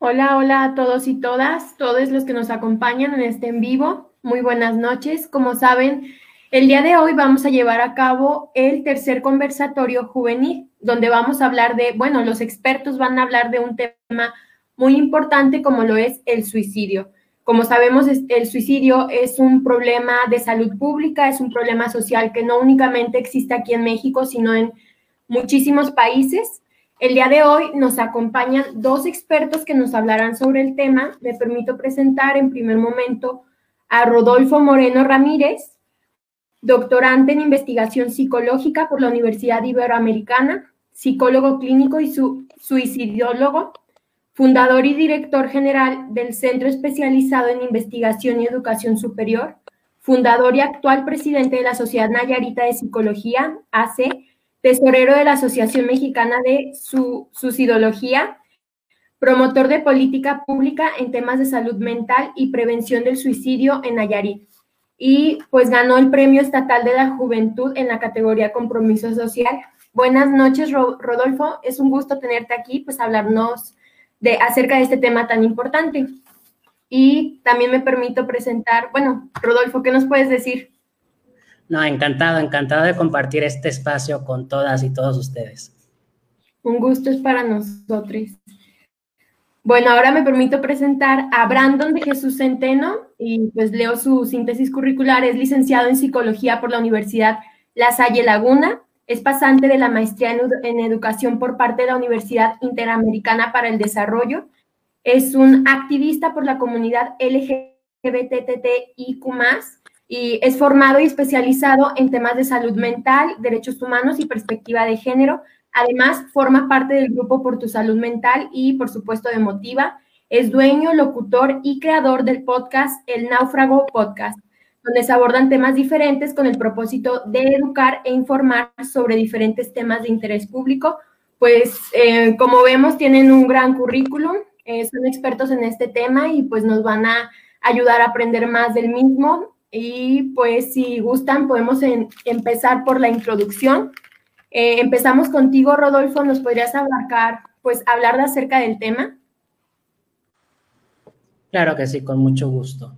Hola, hola a todos y todas, todos los que nos acompañan en este en vivo. Muy buenas noches. Como saben, el día de hoy vamos a llevar a cabo el tercer conversatorio juvenil, donde vamos a hablar de, bueno, los expertos van a hablar de un tema muy importante como lo es el suicidio. Como sabemos, el suicidio es un problema de salud pública, es un problema social que no únicamente existe aquí en México, sino en muchísimos países. El día de hoy nos acompañan dos expertos que nos hablarán sobre el tema. Me permito presentar en primer momento a Rodolfo Moreno Ramírez, doctorante en investigación psicológica por la Universidad Iberoamericana, psicólogo clínico y su suicidólogo, fundador y director general del Centro Especializado en Investigación y Educación Superior, fundador y actual presidente de la Sociedad Nayarita de Psicología, AC, tesorero de la Asociación Mexicana de su, Suicidología, promotor de política pública en temas de salud mental y prevención del suicidio en Nayarit. Y pues ganó el Premio Estatal de la Juventud en la categoría Compromiso Social. Buenas noches, Rodolfo. Es un gusto tenerte aquí, pues hablarnos de, acerca de este tema tan importante. Y también me permito presentar, bueno, Rodolfo, ¿qué nos puedes decir? No, encantado, encantado de compartir este espacio con todas y todos ustedes. Un gusto es para nosotros. Bueno, ahora me permito presentar a Brandon de Jesús Centeno y pues leo su síntesis curricular. Es licenciado en psicología por la Universidad La Salle Laguna. Es pasante de la maestría en, educación por parte de la Universidad Interamericana para el Desarrollo. Es un activista por la comunidad LGBTTIQ y es formado y especializado en temas de salud mental, derechos humanos y perspectiva de género. Además, forma parte del grupo Por tu Salud Mental y, por supuesto, de Motiva. Es dueño, locutor y creador del podcast El Náufrago Podcast, donde se abordan temas diferentes con el propósito de educar e informar sobre diferentes temas de interés público. Pues, eh, como vemos, tienen un gran currículum, eh, son expertos en este tema y pues nos van a ayudar a aprender más del mismo y pues si gustan podemos empezar por la introducción. Eh, empezamos contigo, Rodolfo, ¿nos podrías abarcar, pues hablar de acerca del tema? Claro que sí, con mucho gusto.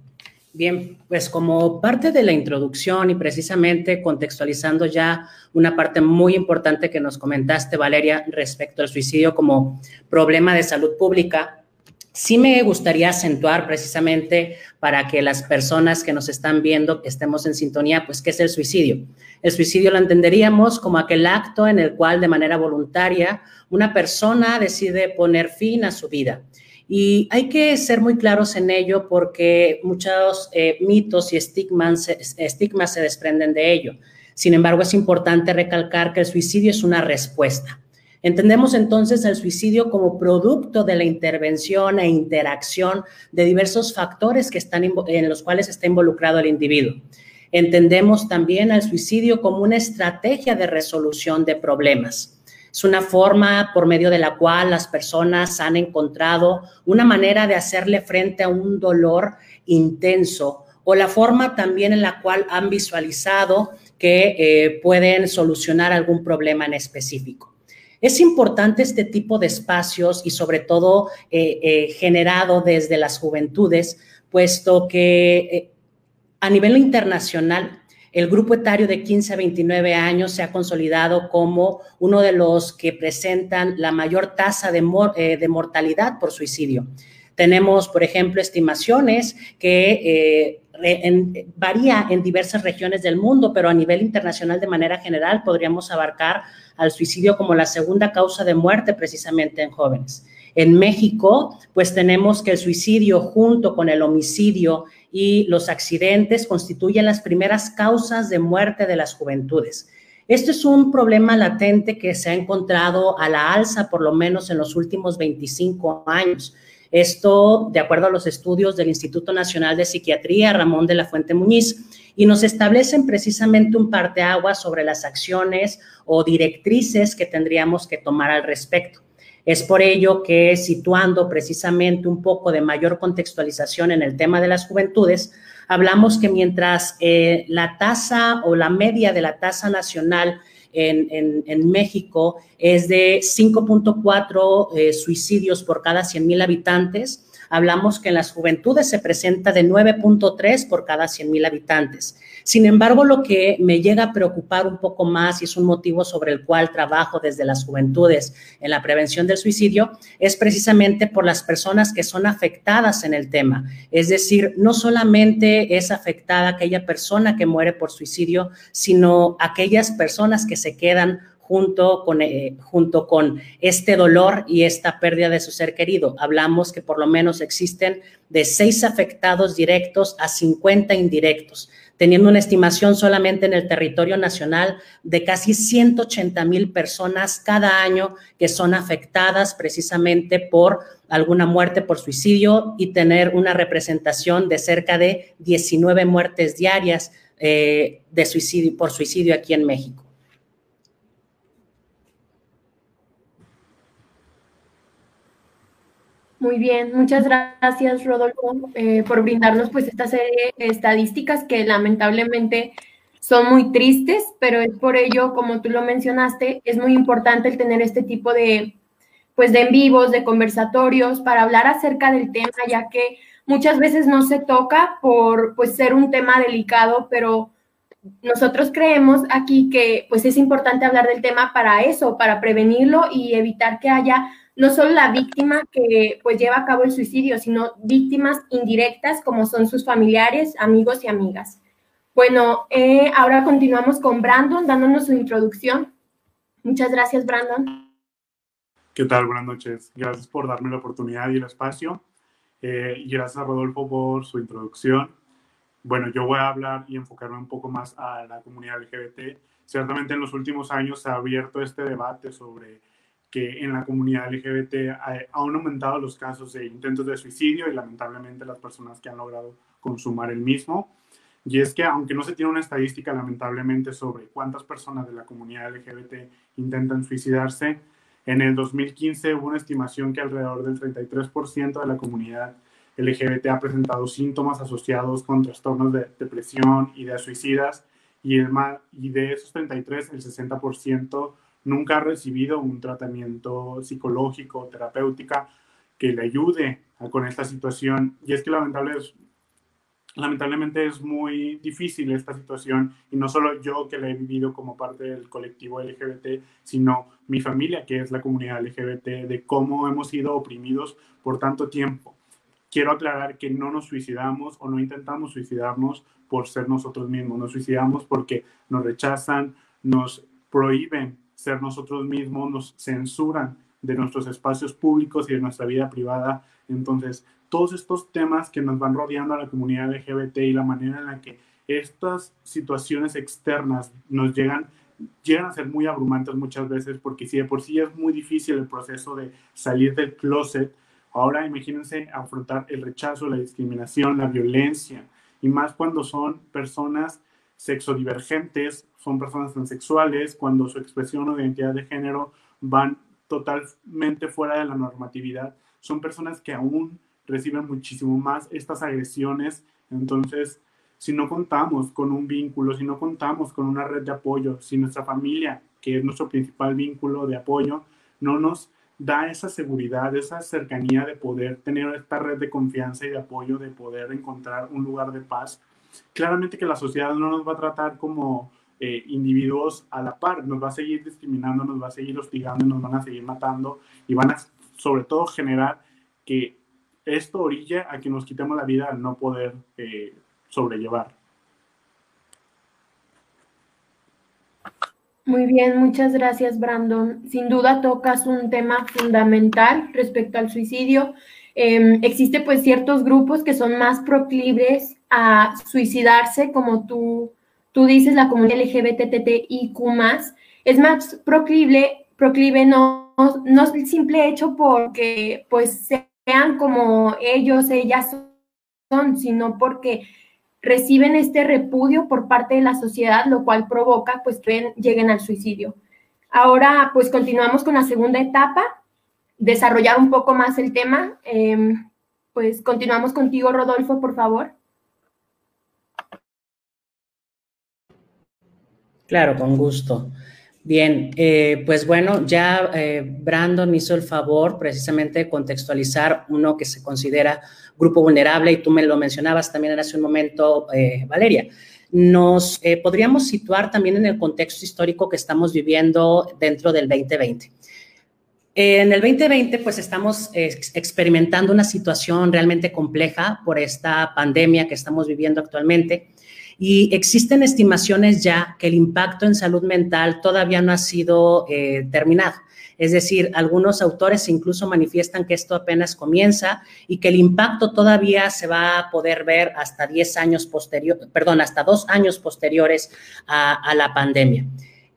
Bien, pues como parte de la introducción y precisamente contextualizando ya una parte muy importante que nos comentaste, Valeria, respecto al suicidio como problema de salud pública, Sí me gustaría acentuar precisamente para que las personas que nos están viendo, estemos en sintonía, pues, ¿qué es el suicidio? El suicidio lo entenderíamos como aquel acto en el cual de manera voluntaria una persona decide poner fin a su vida. Y hay que ser muy claros en ello porque muchos eh, mitos y estigmas se desprenden de ello. Sin embargo, es importante recalcar que el suicidio es una respuesta. Entendemos entonces el suicidio como producto de la intervención e interacción de diversos factores que están en los cuales está involucrado el individuo. Entendemos también al suicidio como una estrategia de resolución de problemas. Es una forma por medio de la cual las personas han encontrado una manera de hacerle frente a un dolor intenso o la forma también en la cual han visualizado que eh, pueden solucionar algún problema en específico. Es importante este tipo de espacios y sobre todo eh, eh, generado desde las juventudes, puesto que eh, a nivel internacional el grupo etario de 15 a 29 años se ha consolidado como uno de los que presentan la mayor tasa de, de mortalidad por suicidio. Tenemos, por ejemplo, estimaciones que varía en diversas regiones del mundo, pero a nivel internacional de manera general podríamos abarcar al suicidio como la segunda causa de muerte precisamente en jóvenes. En México, pues tenemos que el suicidio junto con el homicidio y los accidentes constituyen las primeras causas de muerte de las juventudes. Esto es un problema latente que se ha encontrado a la alza por lo menos en los últimos 25 años. Esto, de acuerdo a los estudios del Instituto Nacional de Psiquiatría, Ramón de la Fuente Muñiz, y nos establecen precisamente un parteaguas sobre las acciones o directrices que tendríamos que tomar al respecto. Es por ello que situando precisamente un poco de mayor contextualización en el tema de las juventudes, hablamos que mientras eh, la tasa o la media de la tasa nacional en, México es de 5.4 eh, suicidios por cada 100 mil habitantes, hablamos que en las juventudes se presenta de 9.3 por cada 100 mil habitantes. Sin embargo, lo que me llega a preocupar un poco más y es un motivo sobre el cual trabajo desde las juventudes en la prevención del suicidio es precisamente por las personas que son afectadas en el tema. Es decir, no solamente es afectada aquella persona que muere por suicidio, sino aquellas personas que se quedan junto con, eh, junto con este dolor y esta pérdida de su ser querido. Hablamos que por lo menos existen de seis afectados directos a 50 indirectos, teniendo una estimación solamente en el territorio nacional de casi 180 mil personas cada año que son afectadas precisamente por alguna muerte por suicidio y tener una representación de cerca de 19 muertes diarias eh, de suicidio, por suicidio aquí en México. Muy bien, muchas gracias Rodolfo eh, por brindarnos pues esta serie de estadísticas que lamentablemente son muy tristes, pero es por ello, como tú lo mencionaste, es muy importante el tener este tipo de pues de en vivos, de conversatorios para hablar acerca del tema, ya que muchas veces no se toca por pues ser un tema delicado, pero nosotros creemos aquí que pues es importante hablar del tema para eso, para prevenirlo y evitar que haya no solo la víctima que pues lleva a cabo el suicidio, sino víctimas indirectas como son sus familiares, amigos y amigas. Bueno, eh, ahora continuamos con Brandon dándonos su introducción. Muchas gracias, Brandon. ¿Qué tal? Buenas noches. Gracias por darme la oportunidad y el espacio. Eh, y gracias a Rodolfo por su introducción. Bueno, yo voy a hablar y enfocarme un poco más a la comunidad LGBT. Ciertamente en los últimos años se ha abierto este debate sobre que en la comunidad LGBT han aumentado los casos de intentos de suicidio y lamentablemente las personas que han logrado consumar el mismo. Y es que aunque no se tiene una estadística lamentablemente sobre cuántas personas de la comunidad LGBT intentan suicidarse, en el 2015 hubo una estimación que alrededor del 33% de la comunidad LGBT ha presentado síntomas asociados con trastornos de depresión, y de suicidas, y, el, y de esos 33, el 60% nunca ha recibido un tratamiento psicológico, terapéutica que le ayude con esta situación. Y es que lamentablemente es muy difícil esta situación y no solo yo que la he vivido como parte del colectivo LGBT, sino mi familia que es la comunidad LGBT, de cómo hemos sido oprimidos por tanto tiempo. Quiero aclarar que no nos suicidamos o no intentamos suicidarnos por ser nosotros mismos, nos suicidamos porque nos rechazan, nos prohíben ser nosotros mismos, nos censuran de nuestros espacios públicos y de nuestra vida privada. Entonces, todos estos temas que nos van rodeando a la comunidad LGBT y la manera en la que estas situaciones externas nos llegan, llegan a ser muy abrumantes muchas veces, porque si de por sí es muy difícil el proceso de salir del closet, ahora imagínense afrontar el rechazo, la discriminación, la violencia, y más cuando son personas sexodivergentes, son personas transexuales, cuando su expresión o identidad de género van totalmente fuera de la normatividad, son personas que aún reciben muchísimo más estas agresiones. Entonces, si no contamos con un vínculo, si no contamos con una red de apoyo, si nuestra familia, que es nuestro principal vínculo de apoyo, no nos da esa seguridad, esa cercanía de poder tener esta red de confianza y de apoyo, de poder encontrar un lugar de paz, claramente que la sociedad no nos va a tratar como eh, individuos a la par, nos va a seguir discriminando, nos va a seguir hostigando, nos van a seguir matando y van a sobre todo generar que esto orilla a que nos quitemos la vida al no poder eh, sobrellevar. Muy bien, muchas gracias, Brandon. Sin duda tocas un tema fundamental respecto al suicidio. Eh, existe pues ciertos grupos que son más proclives a suicidarse, como tú, tú dices, la comunidad LGBTTIQ+, es más proclive, proclive no, no es el simple hecho porque pues sean como ellos, ellas son, sino porque reciben este repudio por parte de la sociedad, lo cual provoca pues que lleguen al suicidio. Ahora pues continuamos con la segunda etapa, desarrollar un poco más el tema. Em, pues continuamos contigo, Rodolfo, por favor. Claro, con gusto. Bien, eh, pues bueno, ya eh, Brandon hizo el favor precisamente de contextualizar uno que se considera grupo vulnerable y tú me lo mencionabas también hace un momento, eh, Valeria. Nos podríamos situar también en el contexto histórico que estamos viviendo dentro del 2020. En el 2020, pues estamos experimentando una situación realmente compleja por esta pandemia que estamos viviendo actualmente y existen estimaciones ya que el impacto en salud mental todavía no ha sido eh, terminado. Es decir, algunos autores incluso manifiestan que esto apenas comienza y que el impacto todavía se va a poder ver hasta 10 años posteriores, perdón, hasta dos años posteriores a la pandemia.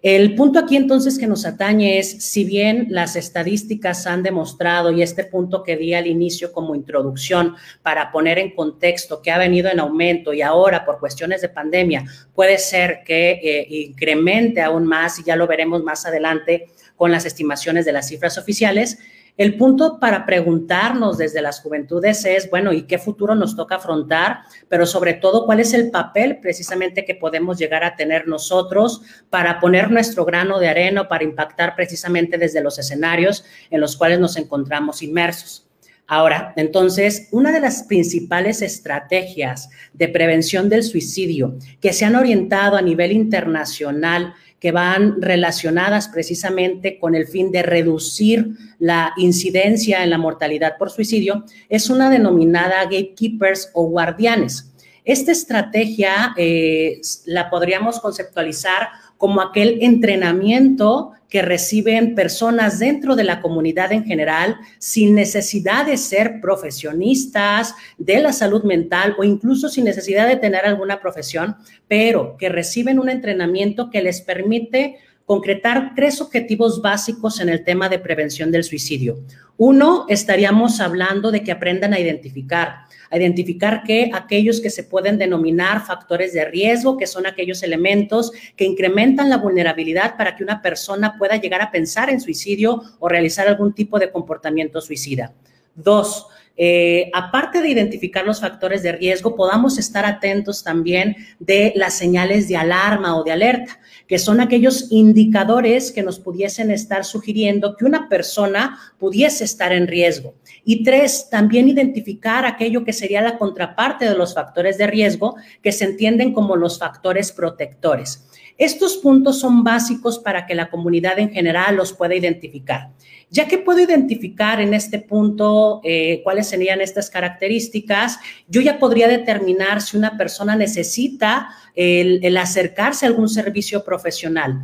El punto aquí entonces que nos atañe es, si bien las estadísticas han demostrado, y este punto que di al inicio como introducción para poner en contexto que ha venido en aumento y ahora por cuestiones de pandemia puede ser que eh, incremente aún más, y ya lo veremos más adelante con las estimaciones de las cifras oficiales, el punto para preguntarnos desde las juventudes es, bueno, ¿y qué futuro nos toca afrontar? Pero sobre todo, ¿cuál es el papel precisamente que podemos llegar a tener nosotros para poner nuestro grano de arena, para impactar precisamente desde los escenarios en los cuales nos encontramos inmersos? Ahora, entonces, una de las principales estrategias de prevención del suicidio que se han orientado a nivel internacional que van relacionadas precisamente con el fin de reducir la incidencia en la mortalidad por suicidio, es una denominada gatekeepers o guardianes. Esta estrategia eh, la podríamos conceptualizar como aquel entrenamiento que reciben personas dentro de la comunidad en general sin necesidad de ser profesionistas de la salud mental o incluso sin necesidad de tener alguna profesión, pero que reciben un entrenamiento que les permite concretar tres objetivos básicos en el tema de prevención del suicidio. Uno, estaríamos hablando de que aprendan a identificar, a identificar que aquellos que se pueden denominar factores de riesgo, que son aquellos elementos que incrementan la vulnerabilidad para que una persona pueda llegar a pensar en suicidio o realizar algún tipo de comportamiento suicida. Dos, eh, aparte de identificar los factores de riesgo, podamos estar atentos también de las señales de alarma o de alerta, que son aquellos indicadores que nos pudiesen estar sugiriendo que una persona pudiese estar en riesgo. Y tres, también identificar aquello que sería la contraparte de los factores de riesgo, que se entienden como los factores protectores. Estos puntos son básicos para que la comunidad en general los pueda identificar. Ya que puedo identificar en este punto eh, cuáles serían estas características, yo ya podría determinar si una persona necesita el, acercarse a algún servicio profesional.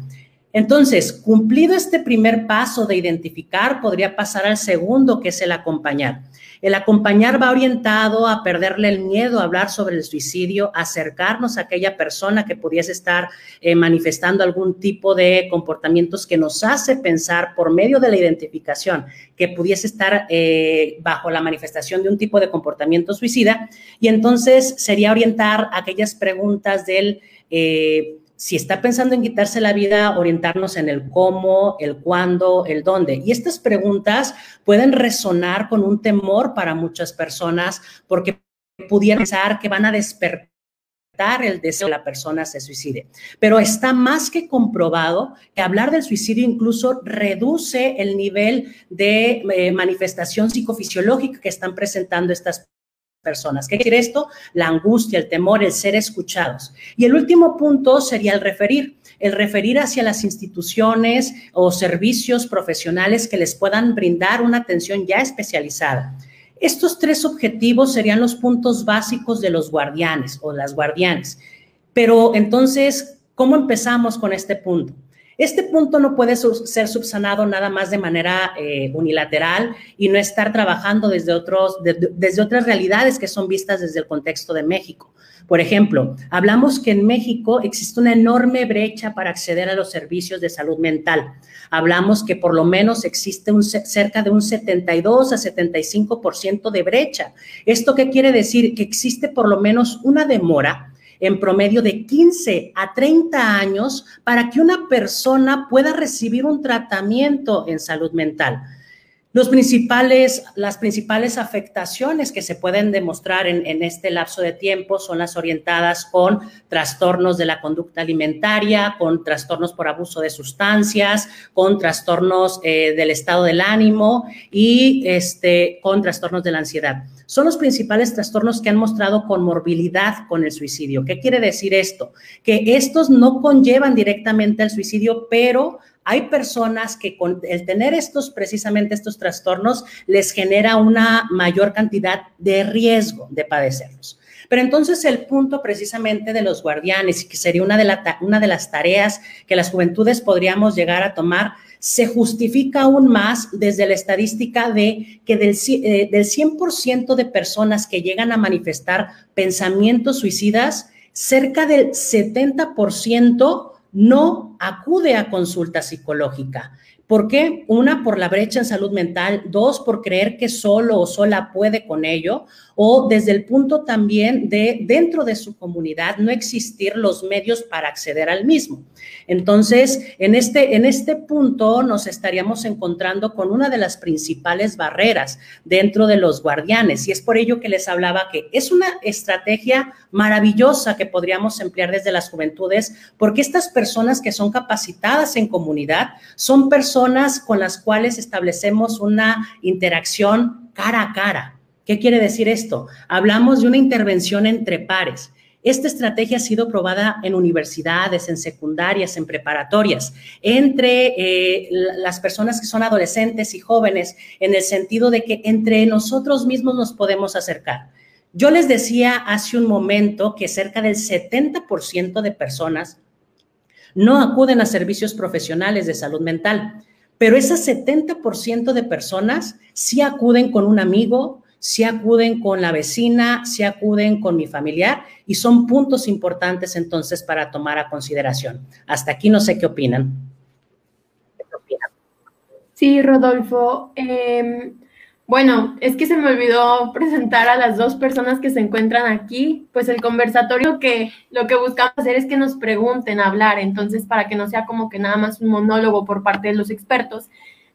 Entonces, cumplido este primer paso de identificar, podría pasar al segundo, que es el acompañar. El acompañar va orientado a perderle el miedo a hablar sobre el suicidio, acercarnos a aquella persona que pudiese estar eh, manifestando algún tipo de comportamientos que nos hace pensar por medio de la identificación que pudiese estar eh, bajo la manifestación de un tipo de comportamiento suicida. Y entonces sería orientar aquellas preguntas del... Eh, si está pensando en quitarse la vida, orientarnos en el cómo, el cuándo, el dónde. Y estas preguntas pueden resonar con un temor para muchas personas porque pudieran pensar que van a despertar el deseo de la persona se suicide. Pero está más que comprobado que hablar del suicidio incluso reduce el nivel de eh, manifestación psicofisiológica que están presentando estas personas. ¿Qué quiere esto? La angustia, el temor, el ser escuchados. Y el último punto sería el referir, el referir hacia las instituciones o servicios profesionales que les puedan brindar una atención ya especializada. Estos tres objetivos serían los puntos básicos de los guardianes o las guardianes. Pero entonces, ¿cómo empezamos con este punto? Este punto no puede ser subsanado nada más de manera eh, unilateral y no estar trabajando desde, otros, desde otras realidades que son vistas desde el contexto de México. Por ejemplo, hablamos que en México existe una enorme brecha para acceder a los servicios de salud mental. Hablamos que por lo menos existe un, cerca de un 72 a 75% de brecha. ¿Esto qué quiere decir? Que existe por lo menos una demora en promedio de 15 a 30 años para que una persona pueda recibir un tratamiento en salud mental. Las principales afectaciones que se pueden demostrar en, en, este lapso de tiempo son las orientadas con trastornos de la conducta alimentaria, con trastornos por abuso de sustancias, con trastornos eh, del estado del ánimo y este, con trastornos de la ansiedad. Son los principales trastornos que han mostrado conmorbilidad con el suicidio. ¿Qué quiere decir esto? Que estos no conllevan directamente al suicidio, pero hay personas que con el tener estos, precisamente estos trastornos, les genera una mayor cantidad de riesgo de padecerlos. Pero entonces el punto precisamente de los guardianes, que sería una de, una de las tareas que las juventudes podríamos llegar a tomar, se justifica aún más desde la estadística de que del, eh, del 100% de personas que llegan a manifestar pensamientos suicidas, cerca del 70% no acude a consulta psicológica. ¿Por qué? Una, por la brecha en salud mental. Dos, por creer que solo o sola puede con ello. O desde el punto también de dentro de su comunidad no existir los medios para acceder al mismo. Entonces, en este, en este punto nos estaríamos encontrando con una de las principales barreras dentro de los guardianes. Y es por ello que les hablaba que es una estrategia maravillosa que podríamos emplear desde las juventudes, porque estas personas que son capacitadas en comunidad son personas con las cuales establecemos una interacción cara a cara. ¿Qué quiere decir esto? Hablamos de una intervención entre pares. Esta estrategia ha sido probada en universidades, en secundarias, en preparatorias, entre eh, las personas que son adolescentes y jóvenes, en el sentido de que entre nosotros mismos nos podemos acercar. Yo les decía hace un momento que cerca del 70% de personas no acuden a servicios profesionales de salud mental pero ese 70% de personas sí acuden con un amigo, sí acuden con la vecina, sí acuden con mi familiar y son puntos importantes entonces para tomar a consideración. Hasta aquí no sé qué opinan. Sí, Rodolfo. Em, bueno, es que se me olvidó presentar a las dos personas que se encuentran aquí. Pues el conversatorio que lo que buscamos hacer es que nos pregunten, hablar, entonces para que no sea como que nada más un monólogo por parte de los expertos.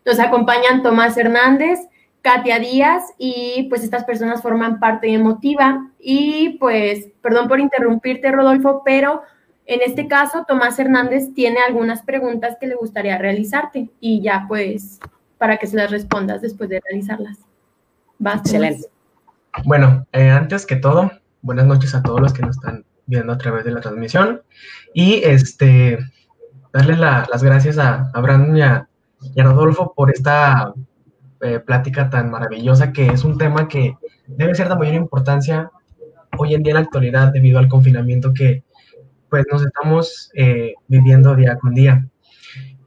Nos acompañan Tomás Hernández, Katia Díaz y pues estas personas forman parte emotiva. Y pues, perdón por interrumpirte, Rodolfo, pero en este caso Tomás Hernández tiene algunas preguntas que le gustaría realizarte y ya pues para que se las respondas después de realizarlas. Excelente. Bueno, eh, antes que todo, buenas noches a todos los que nos están viendo a través de la transmisión y este darles las gracias a, Brandon y a, Rodolfo por esta eh, plática tan maravillosa que es un tema que debe ser de mayor importancia hoy en día en la actualidad debido al confinamiento que pues nos estamos eh, viviendo día con día.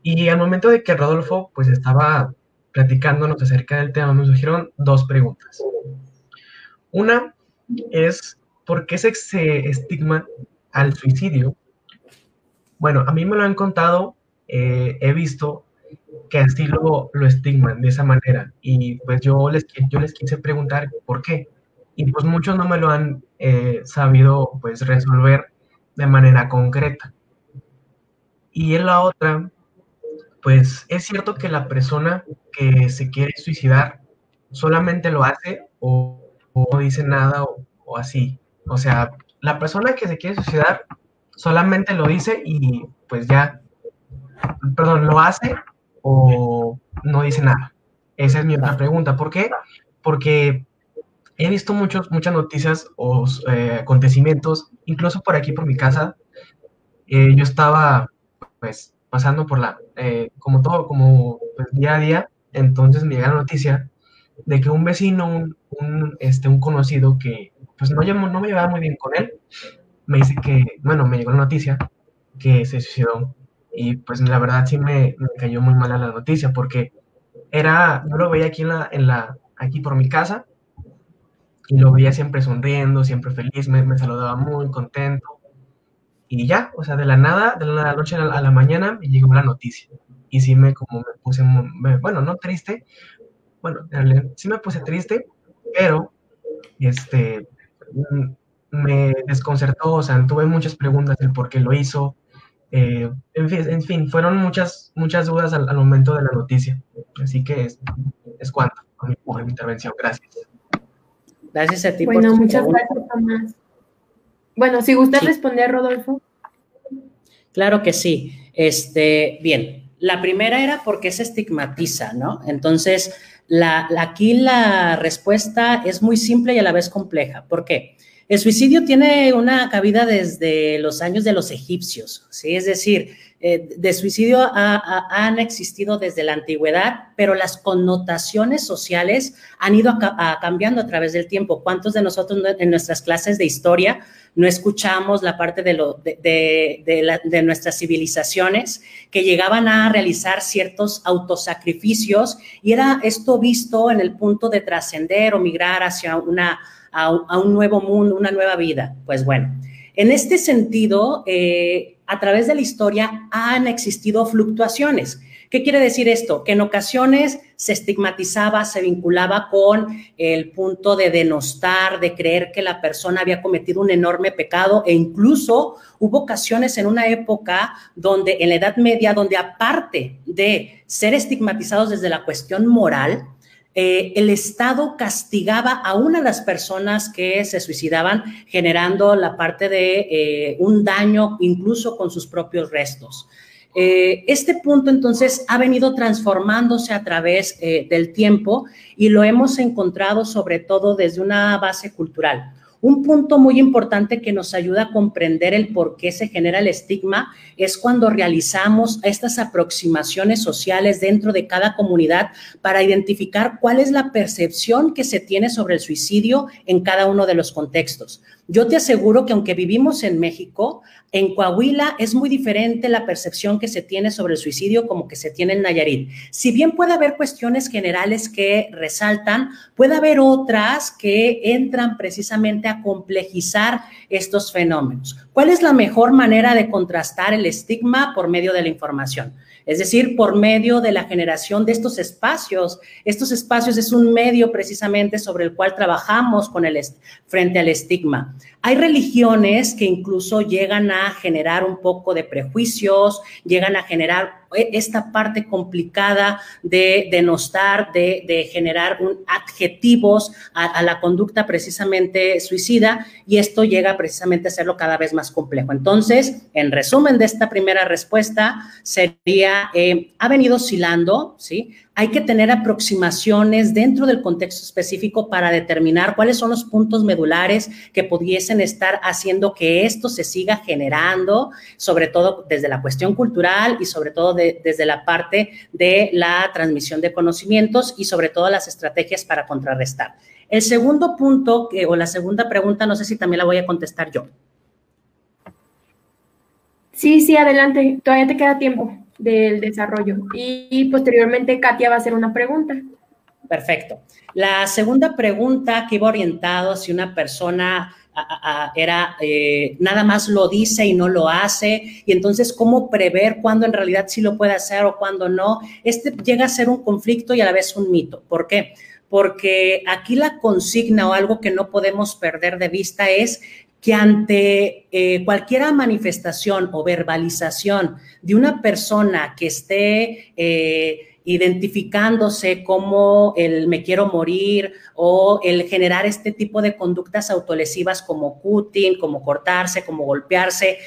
Y al momento de que Rodolfo pues estaba platicándonos acerca del tema, me surgieron dos preguntas. Una es, ¿por qué se, estigma al suicidio? Bueno, a mí me lo han contado, eh, he visto que así lo, lo estigman de esa manera y pues yo les, yo quise preguntar por qué y pues muchos no me lo han eh, sabido pues resolver de manera concreta. Y en la otra pues es cierto que la persona que se quiere suicidar solamente lo hace o, no dice nada o, así. O sea, la persona que se quiere suicidar solamente lo dice y pues ya, perdón, lo hace o no dice nada. Esa es mi otra pregunta. ¿Por qué? Porque he visto muchos, muchas noticias o eh, acontecimientos, incluso por aquí, por mi casa. Eh, yo estaba, pues, pasando por la, eh, como todo, como pues, día a día, entonces me llega la noticia de que un vecino, un, este, un conocido que pues no, no me llevaba muy bien con él, me dice que, bueno, me llegó la noticia que se suicidó y pues la verdad sí me, cayó muy mala la noticia porque era, yo lo veía aquí en la, en la, aquí por mi casa y lo veía siempre sonriendo, siempre feliz, me saludaba muy contento y ya, o sea, de la nada, de la noche a la, mañana me llegó la noticia y sí me como me puse, bueno, no triste, bueno, sí me puse triste, pero este, mm, me desconcertó, o sea, tuve muchas preguntas del por qué lo hizo, eh, en, fin, en, fin, fueron muchas, muchas dudas al, momento de la noticia, así que es, es cuanto a mi, intervención, gracias. Gracias a ti. Bueno, muchas gracias, Tomás. Bueno, si gusta responder, Rodolfo. Claro que sí. Este, bien, la primera era porque se estigmatiza, ¿no? Entonces, la, aquí la respuesta es muy simple y a la vez compleja. ¿Por qué? El suicidio tiene una cabida desde los años de los egipcios, ¿sí? Es decir, eh, de suicidio han existido desde la antigüedad, pero las connotaciones sociales han ido cambiando a través del tiempo. ¿Cuántos de nosotros en nuestras clases de historia no escuchamos la parte de, de, nuestras civilizaciones que llegaban a realizar ciertos autosacrificios y era esto visto en el punto de trascender o migrar hacia una, a, un nuevo mundo, una nueva vida? Pues bueno, en este sentido, eh, a través de la historia han existido fluctuaciones. ¿Qué quiere decir esto? Que en ocasiones se estigmatizaba, se vinculaba con el punto de denostar, de creer que la persona había cometido un enorme pecado e incluso hubo ocasiones en una época donde, en la Edad Media, donde aparte de ser estigmatizados desde la cuestión moral, eh, el Estado castigaba a una de las personas que se suicidaban, generando la parte de eh, un daño incluso con sus propios restos. Eh, este punto entonces ha venido transformándose a través del tiempo y lo hemos encontrado sobre todo desde una base cultural. Un punto muy importante que nos ayuda a comprender el por qué se genera el estigma es cuando realizamos estas aproximaciones sociales dentro de cada comunidad para identificar cuál es la percepción que se tiene sobre el suicidio en cada uno de los contextos. Yo te aseguro que aunque vivimos en México, en Coahuila es muy diferente la percepción que se tiene sobre el suicidio como que se tiene en Nayarit. Si bien puede haber cuestiones generales que resaltan, puede haber otras que entran precisamente a complejizar estos fenómenos. ¿Cuál es la mejor manera de contrastar el estigma por medio de la información? es decir, por medio de la generación de estos espacios. Estos espacios es un medio precisamente sobre el cual trabajamos con el frente al estigma. Hay religiones que incluso llegan a generar un poco de prejuicios, llegan a generar esta parte complicada de denostar, de, generar un, adjetivos a, la conducta precisamente suicida y esto llega precisamente a hacerlo cada vez más complejo. Entonces, en resumen de esta primera respuesta, sería, eh, ha venido oscilando, ¿sí? Hay que tener aproximaciones dentro del contexto específico para determinar cuáles son los puntos medulares que pudiesen estar haciendo que esto se siga generando, sobre todo desde la cuestión cultural y sobre todo desde la parte de la transmisión de conocimientos y sobre todo las estrategias para contrarrestar. El segundo punto o la segunda pregunta, no sé si también la voy a contestar yo. Sí, sí, adelante, todavía te queda tiempo del desarrollo. Y, posteriormente Katia va a hacer una pregunta. Perfecto. La segunda pregunta que iba orientado si una persona era eh, nada más lo dice y no lo hace, y entonces cómo prever cuándo en realidad sí lo puede hacer o cuándo no. Este llega a ser un conflicto y a la vez un mito. ¿Por qué? Porque aquí la consigna o algo que no podemos perder de vista es que ante eh, cualquier manifestación o verbalización de una persona que esté eh, identificándose como el me quiero morir o el generar este tipo de conductas autolesivas como cutting, como cortarse, como golpearse,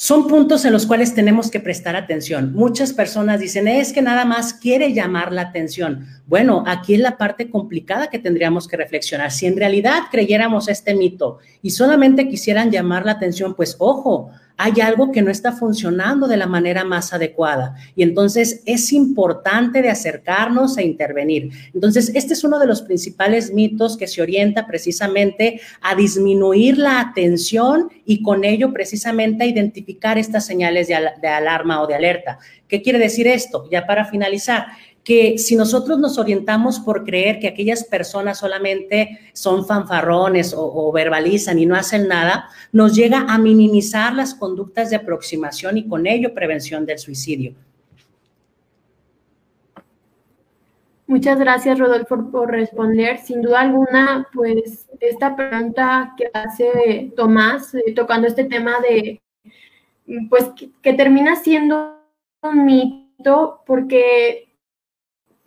son puntos en los cuales tenemos que prestar atención. Muchas personas dicen, es que nada más quiere llamar la atención. Bueno, aquí es la parte complicada que tendríamos que reflexionar. Si en realidad creyéramos este mito y solamente quisieran llamar la atención, pues ojo, hay algo que no está funcionando de la manera más adecuada. Y entonces es importante de acercarnos e intervenir. Entonces, este es uno de los principales mitos que se orienta precisamente a disminuir la atención y con ello precisamente a identificar estas señales de, de alarma o de alerta. ¿Qué quiere decir esto? Ya para finalizar, que si nosotros nos orientamos por creer que aquellas personas solamente son fanfarrones o, verbalizan y no hacen nada, nos llega a minimizar las conductas de aproximación y con ello prevención del suicidio. Muchas gracias, Rodolfo, por responder. Sin duda alguna, pues esta pregunta que hace Tomás, eh, tocando este tema de, pues que, que termina siendo un mito, porque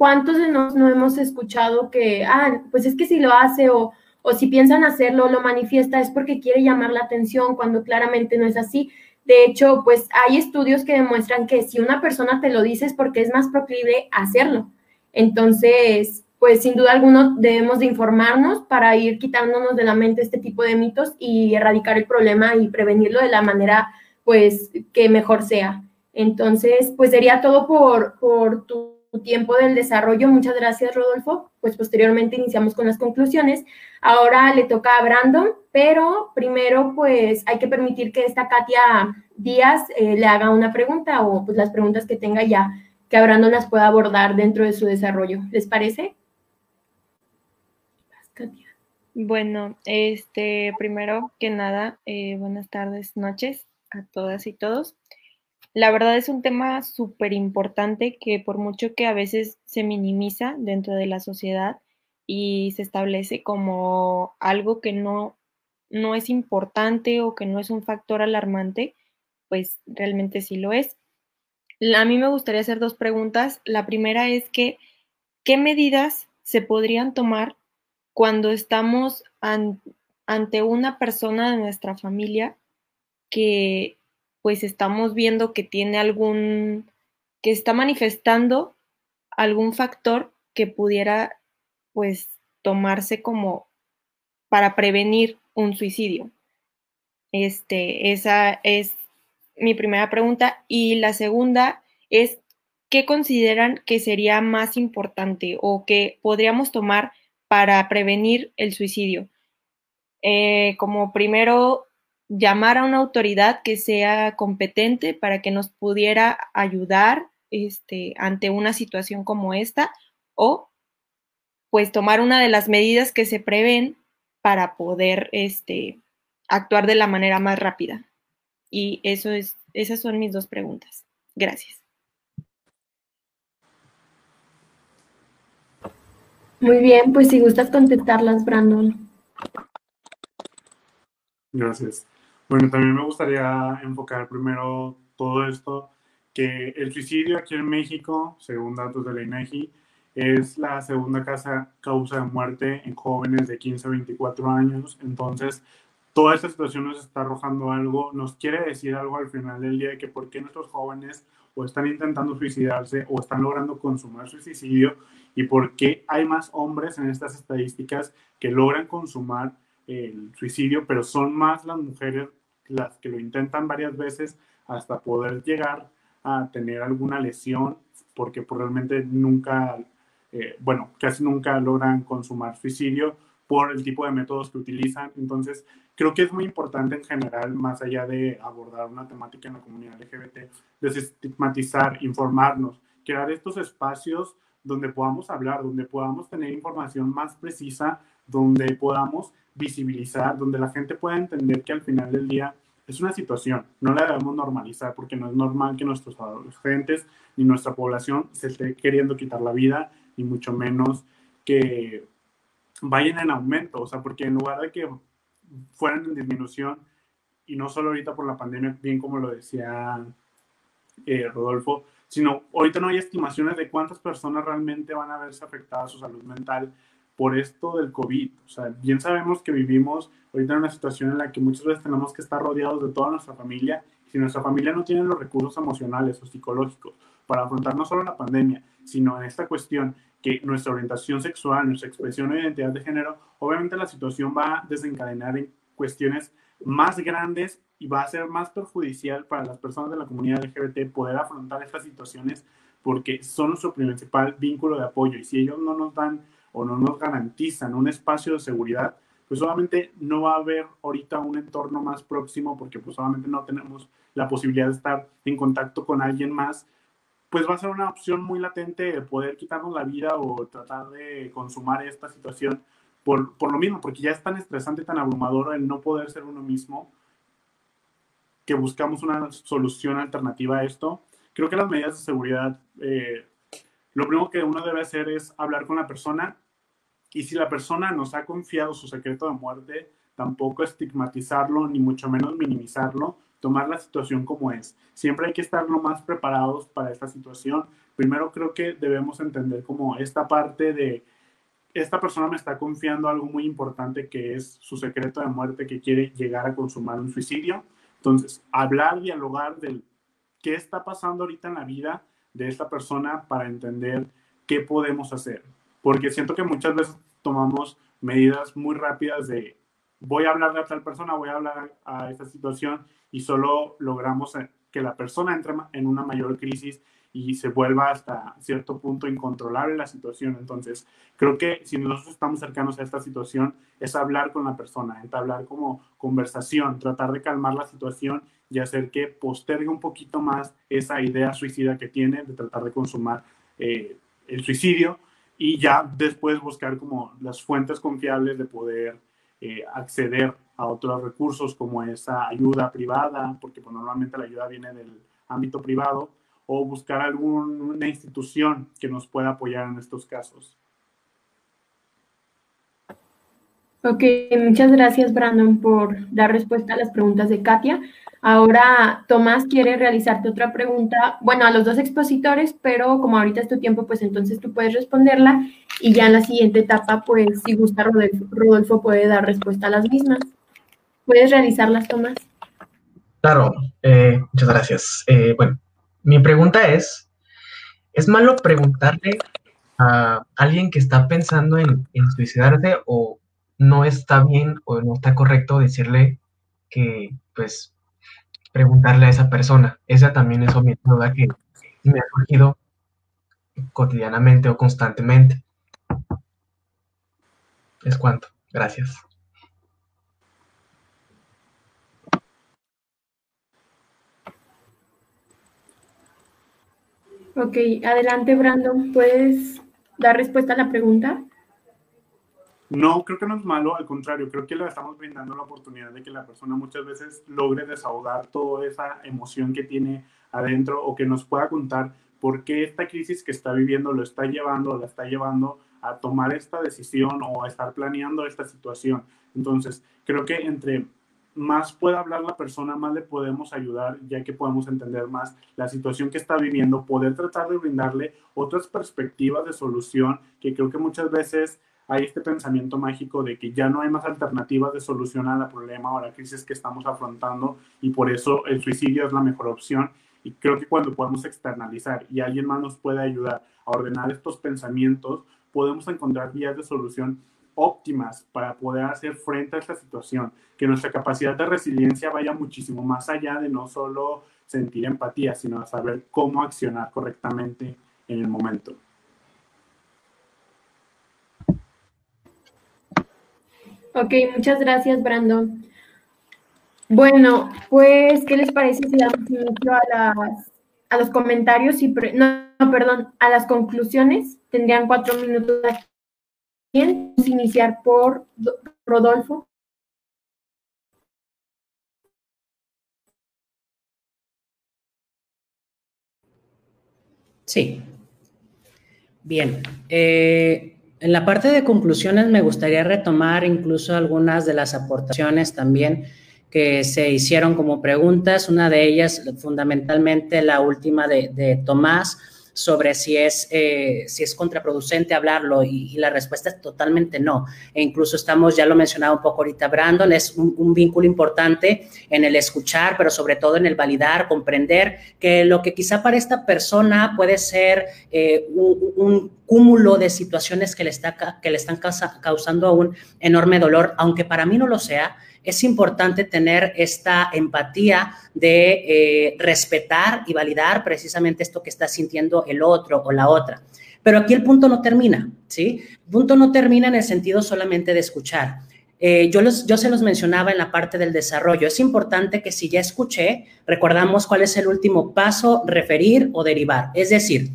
¿Cuántos de nos no hemos escuchado que, ah, pues es que si lo hace o, o si piensan hacerlo, lo manifiesta, es porque quiere llamar la atención cuando claramente no es así? De hecho, pues hay estudios que demuestran que si una persona te lo dice es porque es más proclive a hacerlo. Entonces, pues sin duda alguna debemos de informarnos para ir quitándonos de la mente este tipo de mitos y erradicar el problema y prevenirlo de la manera, pues, que mejor sea. Entonces, pues sería todo por, por tu tiempo del desarrollo. Muchas gracias, Rodolfo. Pues posteriormente iniciamos con las conclusiones. Ahora le toca a Brandon, pero primero pues hay que permitir que esta Katia Díaz eh, le haga una pregunta o pues las preguntas que tenga ya, que a Brandon las pueda abordar dentro de su desarrollo. ¿Les parece? Bueno, este, primero que nada, eh, buenas tardes, noches a todas y todos. La verdad es un tema súper importante que por mucho que a veces se minimiza dentro de la sociedad y se establece como algo que no, no es importante o que no es un factor alarmante, pues realmente sí lo es. A mí me gustaría hacer dos preguntas. La primera es que, ¿qué medidas se podrían tomar cuando estamos ante una persona de nuestra familia que pues estamos viendo que tiene algún, que está manifestando algún factor que pudiera pues tomarse como para prevenir un suicidio. Este, esa es mi primera pregunta. Y la segunda es, ¿qué consideran que sería más importante o que podríamos tomar para prevenir el suicidio? Eh, como primero, llamar a una autoridad que sea competente para que nos pudiera ayudar este, ante una situación como esta o pues tomar una de las medidas que se prevén para poder este, actuar de la manera más rápida. Y eso es, esas son mis dos preguntas. Gracias. Muy bien, pues si gustas contestarlas, Brandon. Gracias. Bueno, también me gustaría enfocar primero todo esto, que el suicidio aquí en México, según datos de la INEGI, es la segunda causa de muerte en jóvenes de 15 a 24 años. Entonces, toda esta situación nos está arrojando algo, nos quiere decir algo al final del día de que por qué nuestros jóvenes o están intentando suicidarse o están logrando consumar suicidio y por qué hay más hombres en estas estadísticas que logran consumar el suicidio, pero son más las mujeres las que lo intentan varias veces hasta poder llegar a tener alguna lesión, porque pues, realmente nunca, eh, bueno, casi nunca logran consumar suicidio por el tipo de métodos que utilizan. Entonces, creo que es muy importante en general, más allá de abordar una temática en la comunidad LGBT, desestigmatizar, informarnos, crear estos espacios donde podamos hablar, donde podamos tener información más precisa, donde podamos visibilizar, donde la gente pueda entender que al final del día es una situación, no la debemos normalizar porque no es normal que nuestros adolescentes ni nuestra población se esté queriendo quitar la vida, ni mucho menos que vayan en aumento, o sea, porque en lugar de que fueran en disminución, y no solo ahorita por la pandemia, bien como lo decía eh, Rodolfo, sino ahorita no hay estimaciones de cuántas personas realmente van a verse afectadas su salud mental por esto del COVID. O sea, bien sabemos que vivimos ahorita en una situación en la que muchas veces tenemos que estar rodeados de toda nuestra familia. Si nuestra familia no tiene los recursos emocionales o psicológicos para afrontar no solo la pandemia, sino en esta cuestión que nuestra orientación sexual, nuestra expresión de identidad de género, obviamente la situación va a desencadenar en cuestiones más grandes y va a ser más perjudicial para las personas de la comunidad LGBT poder afrontar estas situaciones porque son nuestro principal vínculo de apoyo y si ellos no nos dan o no nos garantizan un espacio de seguridad, pues solamente no va a haber ahorita un entorno más próximo porque pues solamente no tenemos la posibilidad de estar en contacto con alguien más, pues va a ser una opción muy latente de poder quitarnos la vida o tratar de consumar esta situación por, por lo mismo, porque ya es tan estresante, tan abrumador el no poder ser uno mismo, que buscamos una solución alternativa a esto. Creo que las medidas de seguridad, eh, lo primero que uno debe hacer es hablar con la persona y si la persona nos ha confiado su secreto de muerte, tampoco estigmatizarlo, ni mucho menos minimizarlo, tomar la situación como es. Siempre hay que estar lo más preparados para esta situación. Primero creo que debemos entender como esta parte de, esta persona me está confiando algo muy importante que es su secreto de muerte que quiere llegar a consumar un suicidio. Entonces, hablar, dialogar del qué está pasando ahorita en la vida de esta persona para entender qué podemos hacer. Porque siento que muchas veces tomamos medidas muy rápidas de voy a hablar a tal persona, voy a hablar a esta situación y solo logramos que la persona entre en una mayor crisis y se vuelva hasta cierto punto incontrolable la situación. Entonces, creo que si nosotros estamos cercanos a esta situación, es hablar con la persona, entablar como conversación, tratar de calmar la situación y hacer que postergue un poquito más esa idea suicida que tiene de tratar de consumar eh, el suicidio y ya después buscar como las fuentes confiables de poder eh, acceder a otros recursos como esa ayuda privada, porque pues, normalmente la ayuda viene del ámbito privado, o buscar alguna institución que nos pueda apoyar en estos casos. Ok, muchas gracias Brandon por dar respuesta a las preguntas de Katia. Ahora Tomás quiere realizarte otra pregunta, bueno, a los dos expositores, pero como ahorita es tu tiempo, pues entonces tú puedes responderla y ya en la siguiente etapa, pues si gusta Rodolfo, puede dar respuesta a las mismas. ¿Puedes realizarlas, Tomás? Claro, eh, muchas gracias. Eh, bueno, mi pregunta es, ¿es malo preguntarle a alguien que está pensando en, suicidarse o no está bien o no está correcto decirle que pues preguntarle a esa persona. Esa también es una duda que me ha surgido cotidianamente o constantemente. Es cuanto. Gracias. Ok, adelante Brandon, ¿puedes dar respuesta a la pregunta? No, creo que no es malo, al contrario, creo que le estamos brindando la oportunidad de que la persona muchas veces logre desahogar toda esa emoción que tiene adentro o que nos pueda contar por qué esta crisis que está viviendo lo está llevando o la está llevando a tomar esta decisión o a estar planeando esta situación. Entonces, creo que entre más pueda hablar la persona, más le podemos ayudar, ya que podemos entender más la situación que está viviendo, poder tratar de brindarle otras perspectivas de solución que creo que muchas veces hay este pensamiento mágico de que ya no hay más alternativas de solucionar el problema o la crisis que estamos afrontando y por eso el suicidio es la mejor opción. Y creo que cuando podemos externalizar y alguien más nos puede ayudar a ordenar estos pensamientos, podemos encontrar vías de solución óptimas para poder hacer frente a esta situación, que nuestra capacidad de resiliencia vaya muchísimo más allá de no solo sentir empatía, sino saber cómo accionar correctamente en el momento. Ok, muchas gracias, Brandon. Bueno, pues, ¿qué les parece si damos inicio a, las, a los comentarios y, no, perdón, a las conclusiones? Tendrían cuatro minutos aquí. A iniciar por Rodolfo. Sí. Bien. Eh, en la parte de conclusiones me gustaría retomar incluso algunas de las aportaciones también que se hicieron como preguntas. Una de ellas, fundamentalmente la última de Tomás, sobre si es, eh, si es contraproducente hablarlo y, la respuesta es totalmente no. E incluso estamos, ya lo mencionaba un poco ahorita Brandon, es un, vínculo importante en el escuchar, pero sobre todo en el validar, comprender que lo que quizá para esta persona puede ser eh, un, cúmulo de situaciones que le, está, que le están causando un enorme dolor, aunque para mí no lo sea, es importante tener esta empatía de eh, respetar y validar precisamente esto que está sintiendo el otro o la otra. Pero aquí el punto no termina, ¿sí? El punto no termina en el sentido solamente de escuchar. Eh, yo, se los mencionaba en la parte del desarrollo. Es importante que si ya escuché, recordamos cuál es el último paso, referir o derivar. Es decir,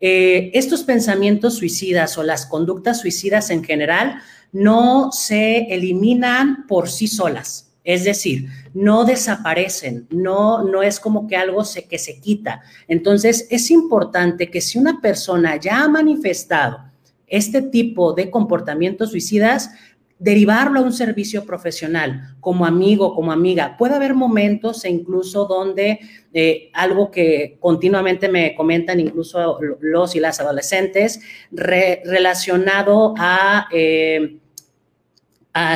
eh, estos pensamientos suicidas o las conductas suicidas en general no se eliminan por sí solas. Es decir, no desaparecen, no, no es como que algo se, que se quita. Entonces, es importante que si una persona ya ha manifestado este tipo de comportamientos suicidas, derivarlo a un servicio profesional, como amigo, como amiga. Puede haber momentos e incluso donde eh, algo que continuamente me comentan incluso los y las adolescentes relacionado a... Eh,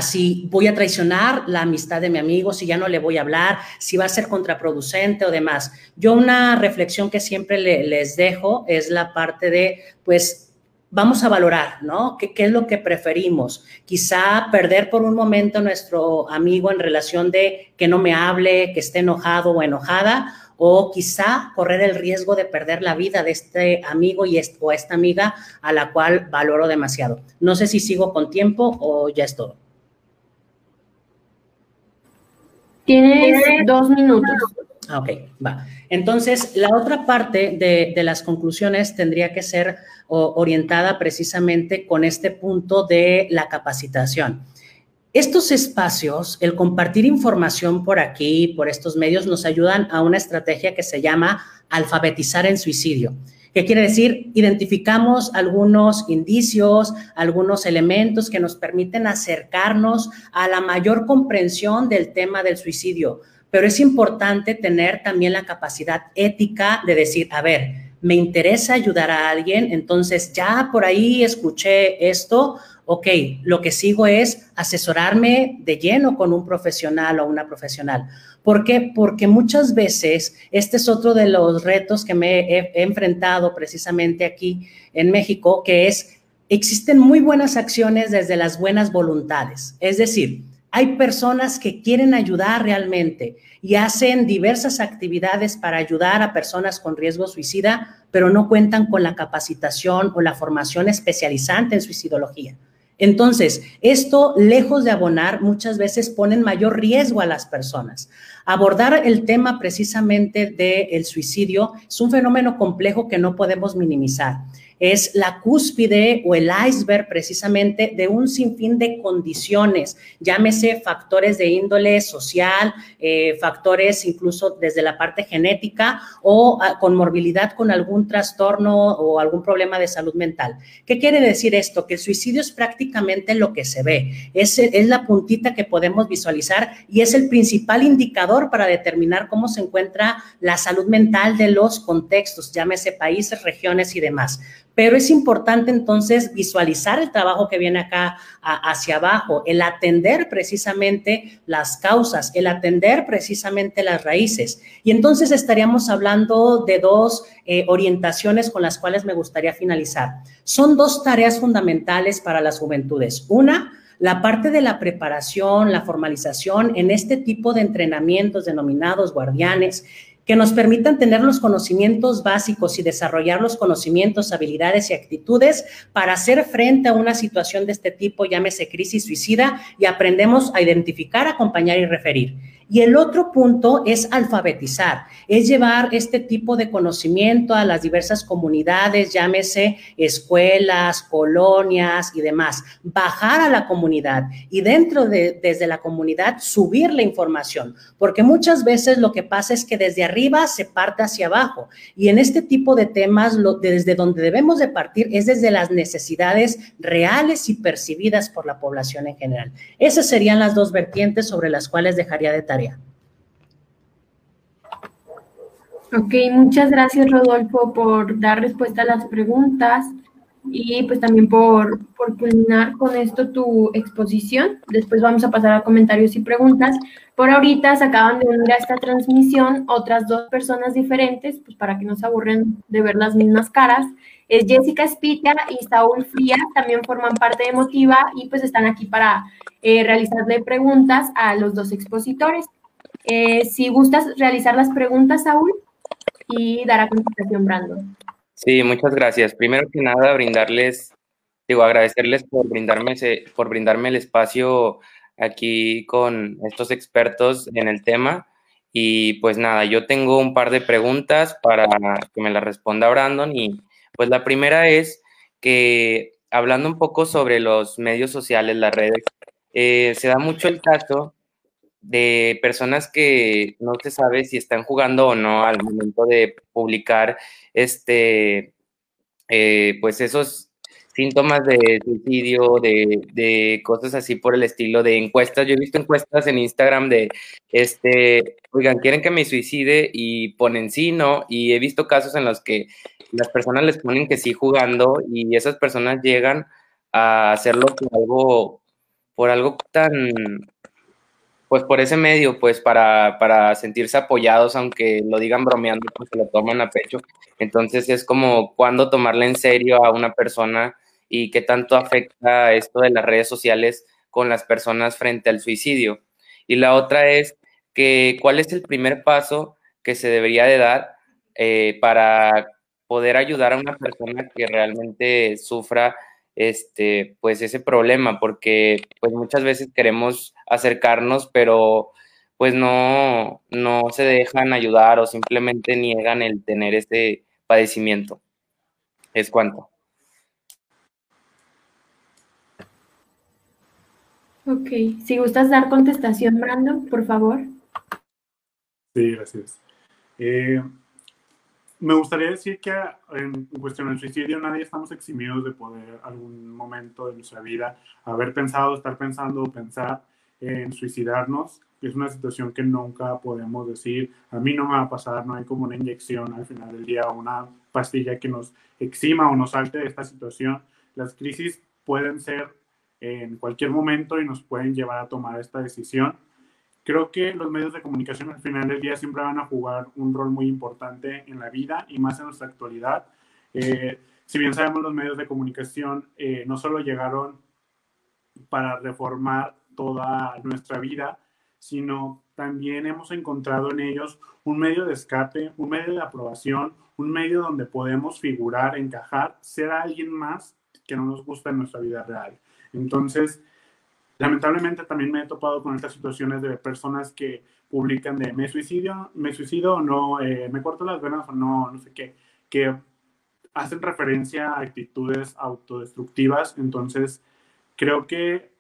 si voy a traicionar la amistad de mi amigo, si ya no le voy a hablar, si va a ser contraproducente o demás. Yo una reflexión que siempre les dejo es la parte de, pues, vamos a valorar, ¿no? ¿Qué, ¿Qué, es lo que preferimos? Quizá perder por un momento a nuestro amigo en relación de que no me hable, que esté enojado o enojada, o quizá correr el riesgo de perder la vida de este amigo y o esta amiga a la cual valoro demasiado. No sé si sigo con tiempo o ya es todo. Tienes dos minutos. Ah, ok, va. Entonces, la otra parte de, las conclusiones tendría que ser orientada precisamente con este punto de la capacitación. Estos espacios, el compartir información por aquí, por estos medios, nos ayudan a una estrategia que se llama alfabetizar en suicidio. ¿Qué quiere decir? Identificamos algunos indicios, algunos elementos que nos permiten acercarnos a la mayor comprensión del tema del suicidio. Pero es importante tener también la capacidad ética de decir, a ver, me interesa ayudar a alguien, entonces ya por ahí escuché esto, ok, lo que sigo es asesorarme de lleno con un profesional o una profesional. ¿Por qué? Porque muchas veces, este es otro de los retos que me he, enfrentado precisamente aquí en México, que es, existen muy buenas acciones desde las buenas voluntades. Es decir, hay personas que quieren ayudar realmente y hacen diversas actividades para ayudar a personas con riesgo suicida, pero no cuentan con la capacitación o la formación especializante en suicidología. Entonces, esto, lejos de abonar, muchas veces pone en mayor riesgo a las personas. Abordar el tema precisamente del suicidio es un fenómeno complejo que no podemos minimizar es la cúspide o el iceberg precisamente de un sinfín de condiciones, llámese factores de índole social, eh, factores incluso desde la parte genética o ah, con morbilidad con algún trastorno o algún problema de salud mental. ¿Qué quiere decir esto? Que el suicidio es prácticamente lo que se ve, es, es la puntita que podemos visualizar y es el principal indicador para determinar cómo se encuentra la salud mental de los contextos, llámese países, regiones y demás. Pero es importante entonces visualizar el trabajo que viene acá hacia abajo, el atender precisamente las causas, el atender precisamente las raíces. Y entonces estaríamos hablando de dos eh, orientaciones con las cuales me gustaría finalizar. Son dos tareas fundamentales para las juventudes. Una, la parte de la preparación, la formalización en este tipo de entrenamientos denominados guardianes, que nos permitan tener los conocimientos básicos y desarrollar los conocimientos, habilidades y actitudes para hacer frente a una situación de este tipo, llámese crisis suicida, y aprendemos a identificar, acompañar y referir. Y el otro punto es alfabetizar, es llevar este tipo de conocimiento a las diversas comunidades, llámese escuelas, colonias y demás, bajar a la comunidad y dentro de, desde la comunidad, subir la información, porque muchas veces lo que pasa es que desde arriba se parte hacia abajo. Y en este tipo de temas, desde donde debemos de partir es desde las necesidades reales y percibidas por la población en general. Esas serían las dos vertientes sobre las cuales dejaría de tarea Ok, muchas gracias Rodolfo por dar respuesta a las preguntas y pues también por, por culminar con esto tu exposición. Después vamos a pasar a comentarios y preguntas. Por ahorita se acaban de unir a esta transmisión otras dos personas diferentes, pues para que no se aburren de ver las mismas caras. Es Jessica Espita y Saúl Frías, también forman parte de Motiva y pues están aquí para eh, realizarle preguntas a los dos expositores. Eh, si gustas realizar las preguntas, Saúl, y dará contestación Brandon. Sí, muchas gracias. Primero que nada, brindarles, digo, agradecerles por brindarme, por brindarme el espacio aquí con estos expertos en el tema. Y pues nada, yo tengo un par de preguntas para que me las responda Brandon. Y pues la primera es que hablando un poco sobre los medios sociales, las redes, eh, se da mucho el caso de personas que no se sabe si están jugando o no al momento de publicar este, eh, pues esos síntomas de suicidio, de, cosas así por el estilo, de encuestas. Yo he visto encuestas en Instagram de, este, oigan, quieren que me suicide y ponen sí, no, y he visto casos en los que las personas les ponen que sí jugando y esas personas llegan a hacerlo por algo, por algo tan, pues por ese medio, pues para, para sentirse apoyados, aunque lo digan bromeando, pues se lo toman a pecho. Entonces es como cuando tomarle en serio a una persona y qué tanto afecta esto de las redes sociales con las personas frente al suicidio. Y la otra es que cuál es el primer paso que se debería de dar eh, para poder ayudar a una persona que realmente sufra este, pues ese problema, porque pues muchas veces queremos acercarnos, pero pues no, no se dejan ayudar o simplemente niegan el tener este padecimiento. Es cuanto. Ok, si gustas dar contestación, Brandon, por favor. Sí, gracias. Eh, me gustaría decir que en cuestión del suicidio nadie estamos eximidos de poder algún momento de nuestra vida haber pensado, estar pensando o pensar en suicidarnos. Es una situación que nunca podemos decir, a mí no me va a pasar, no hay como una inyección al final del día o una pastilla que nos exima o nos salte de esta situación. Las crisis pueden ser en cualquier momento y nos pueden llevar a tomar esta decisión Creo que los medios de comunicación al final del día siempre van a jugar un rol muy importante en la vida y más en nuestra actualidad. Eh, si bien sabemos los medios de comunicación eh, no solo llegaron para reformar toda nuestra vida, sino también hemos encontrado en ellos un medio de escape, un medio de aprobación, un medio donde podemos figurar, encajar, ser alguien más que no nos gusta en nuestra vida real. Entonces, Lamentablemente también me he topado con estas situaciones de personas que publican de me suicidio, me suicido no, eh, me corto las venas o no, no sé qué, que hacen referencia a actitudes autodestructivas. Entonces, creo que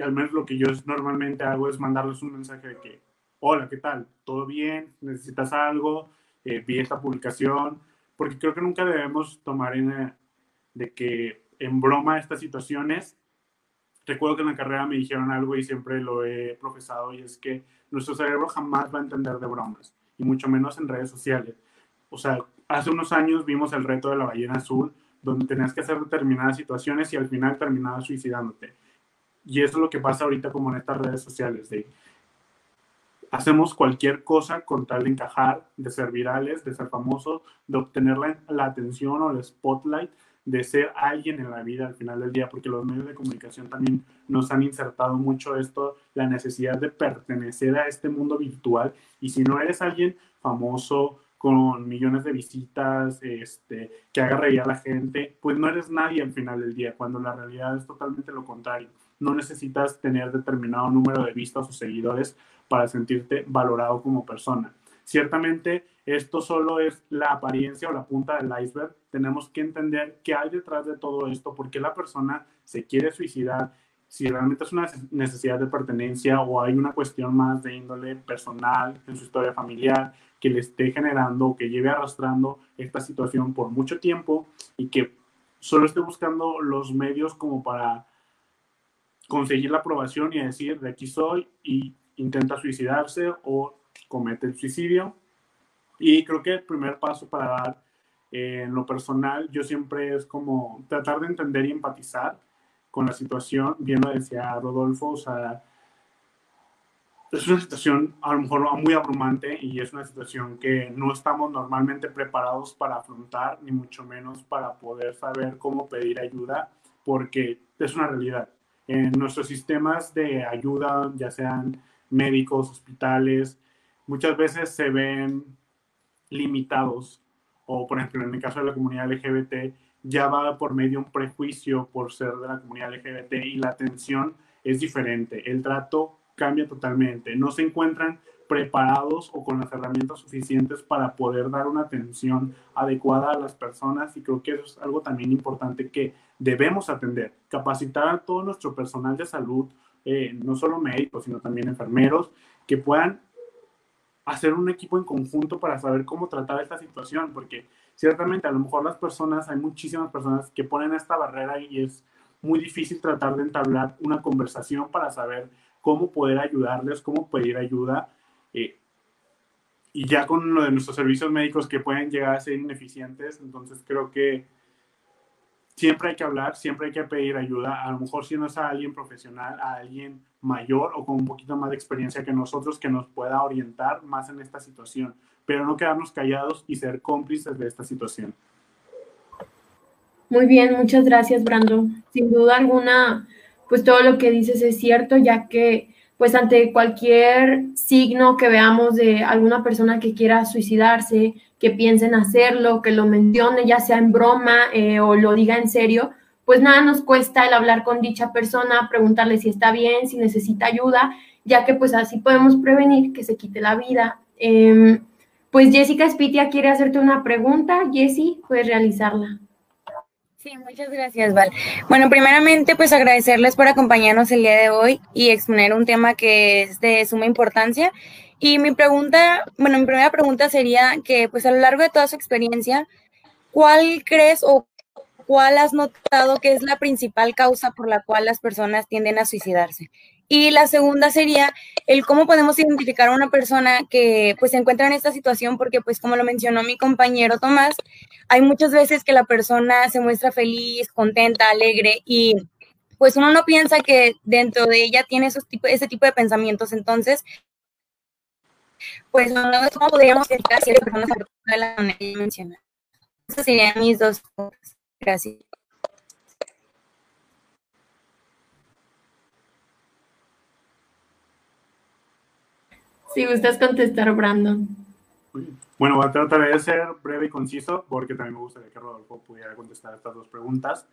al menos lo que yo normalmente hago es mandarles un mensaje de que, hola, ¿qué tal? ¿Todo bien? ¿Necesitas algo? Eh, vi esta publicación, porque creo que nunca debemos tomar en, eh, de que en broma estas situaciones recuerdo que en la carrera me dijeron algo y siempre lo he profesado y es que nuestro cerebro jamás va a entender de bromas y mucho menos en redes sociales. O sea, hace unos años vimos el reto de la ballena azul donde tenías que hacer determinadas situaciones y al final terminabas suicidándote. Y eso es lo que pasa ahorita como en estas redes sociales, de hacemos cualquier cosa con tal de encajar, de ser virales, de ser famosos, de obtener la, la atención o el spotlight de ser alguien en la vida al final del día, porque los medios de comunicación también nos han insertado mucho esto, la necesidad de pertenecer a este mundo virtual. Y si no eres alguien famoso, con millones de visitas, este, que haga reír a la gente, pues no eres nadie al final del día, cuando la realidad es totalmente lo contrario. No necesitas tener determinado número de vistas o seguidores para sentirte valorado como persona. Ciertamente, esto solo es la apariencia o la punta del iceberg. Tenemos que entender qué hay detrás de todo esto, por qué la persona se quiere suicidar, si realmente es una necesidad de pertenencia o hay una cuestión más de índole personal en su historia familiar que le esté generando o que lleve arrastrando esta situación por mucho tiempo y que solo esté buscando los medios como para conseguir la aprobación y decir de aquí soy y intenta suicidarse o comete el suicidio. Y creo que el primer paso para dar eh, en lo personal, yo siempre es como tratar de entender y empatizar con la situación. Bien lo decía Rodolfo, o sea, es una situación a lo mejor muy abrumante y es una situación que no estamos normalmente preparados para afrontar, ni mucho menos para poder saber cómo pedir ayuda, porque es una realidad. En nuestros sistemas de ayuda, ya sean médicos, hospitales, muchas veces se ven limitados, o por ejemplo en el caso de la comunidad LGBT, ya va por medio un prejuicio por ser de la comunidad LGBT y la atención es diferente. El trato cambia totalmente. No se encuentran preparados o con las herramientas suficientes para poder dar una atención adecuada a las personas y creo que eso es algo también importante que debemos atender, capacitar a todo nuestro personal de salud, eh, no solo médicos, sino también enfermeros, que puedan hacer un equipo en conjunto para saber cómo tratar esta situación, porque ciertamente a lo mejor las personas, hay muchísimas personas que ponen esta barrera y es muy difícil tratar de entablar una conversación para saber cómo poder ayudarles, cómo pedir ayuda. Eh, y ya con lo de nuestros servicios médicos que pueden llegar a ser ineficientes, entonces creo que siempre hay que hablar, siempre hay que pedir ayuda, a lo mejor si no es a alguien profesional, a alguien mayor o con un poquito más de experiencia que nosotros que nos pueda orientar más en esta situación, pero no quedarnos callados y ser cómplices de esta situación. Muy bien, muchas gracias, Brando. Sin duda alguna, pues todo lo que dices es cierto, ya que pues ante cualquier signo que veamos de alguna persona que quiera suicidarse, que piense en hacerlo, que lo mencione, ya sea en broma eh, o lo diga en serio, pues nada nos cuesta el hablar con dicha persona, preguntarle si está bien, si necesita ayuda, ya que pues así podemos prevenir que se quite la vida. Em, pues Jessica Spitia quiere hacerte una pregunta. Jessie, puedes realizarla. Sí, muchas gracias, Val. Bueno, primeramente, pues agradecerles por acompañarnos el día de hoy y exponer un tema que es de suma importancia. Y mi pregunta, bueno, mi primera pregunta sería que, pues a lo largo de toda su experiencia, ¿cuál crees o cuál has notado que es la principal causa por la cual las personas tienden a suicidarse? Y la segunda sería el cómo podemos identificar a una persona que pues se encuentra en esta situación, porque pues como lo mencionó mi compañero Tomás, hay muchas veces que la persona se muestra feliz, contenta, alegre y pues uno no piensa que dentro de ella tiene esos tipo, ese tipo de pensamientos. Entonces, pues no cómo podríamos identificar si personas de la manera que mencioné. Esas serían mis dos cosas. Gracias. Si gustas contestar, Brandon. Bueno, voy a tratar de ser breve y conciso porque también me gustaría que Rodolfo pudiera contestar estas dos preguntas.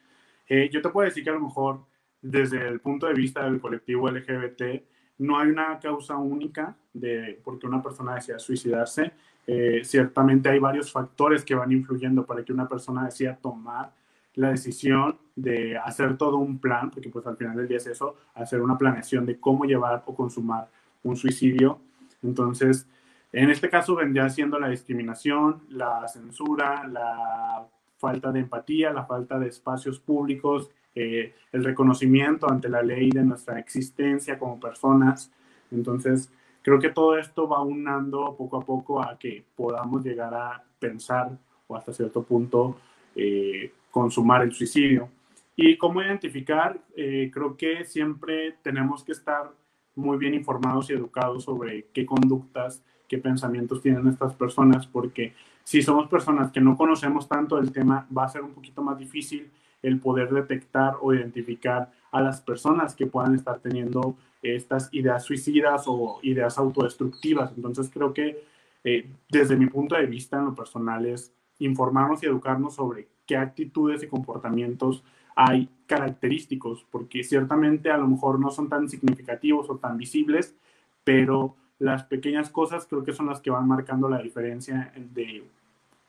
Eh, yo te puedo decir que a lo mejor desde el punto de vista del colectivo LGBT no hay una causa única de por qué una persona decida suicidarse. Eh, ciertamente hay varios factores que van influyendo para que una persona decida tomar la decisión de hacer todo un plan, porque pues al final del día es eso, hacer una planeación de cómo llevar o consumar un suicidio entonces, en este caso vendría siendo la discriminación, la censura, la falta de empatía, la falta de espacios públicos, eh, el reconocimiento ante la ley de nuestra existencia como personas. Entonces, creo que todo esto va unando poco a poco a que podamos llegar a pensar o hasta cierto punto eh, consumar el suicidio. Y cómo identificar, eh, creo que siempre tenemos que estar muy bien informados y educados sobre qué conductas, qué pensamientos tienen estas personas, porque si somos personas que no conocemos tanto el tema, va a ser un poquito más difícil el poder detectar o identificar a las personas que puedan estar teniendo estas ideas suicidas o ideas autodestructivas. Entonces creo que eh, desde mi punto de vista en lo personal es informarnos y educarnos sobre qué actitudes y comportamientos hay característicos, porque ciertamente a lo mejor no son tan significativos o tan visibles, pero las pequeñas cosas creo que son las que van marcando la diferencia de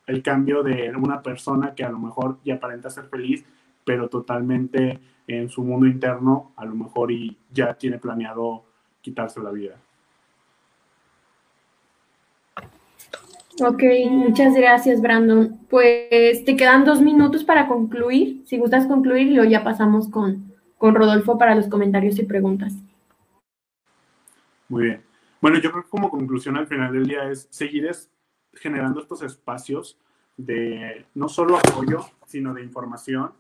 el cambio de una persona que a lo mejor ya aparenta ser feliz, pero totalmente en su mundo interno a lo mejor y ya tiene planeado quitarse la vida. Ok, muchas gracias, Brandon. Pues te quedan dos minutos para concluir. Si gustas concluir, luego ya pasamos con, con Rodolfo para los comentarios y preguntas. Muy bien. Bueno, yo creo que como conclusión al final del día es seguir generando estos espacios de no solo apoyo, sino de información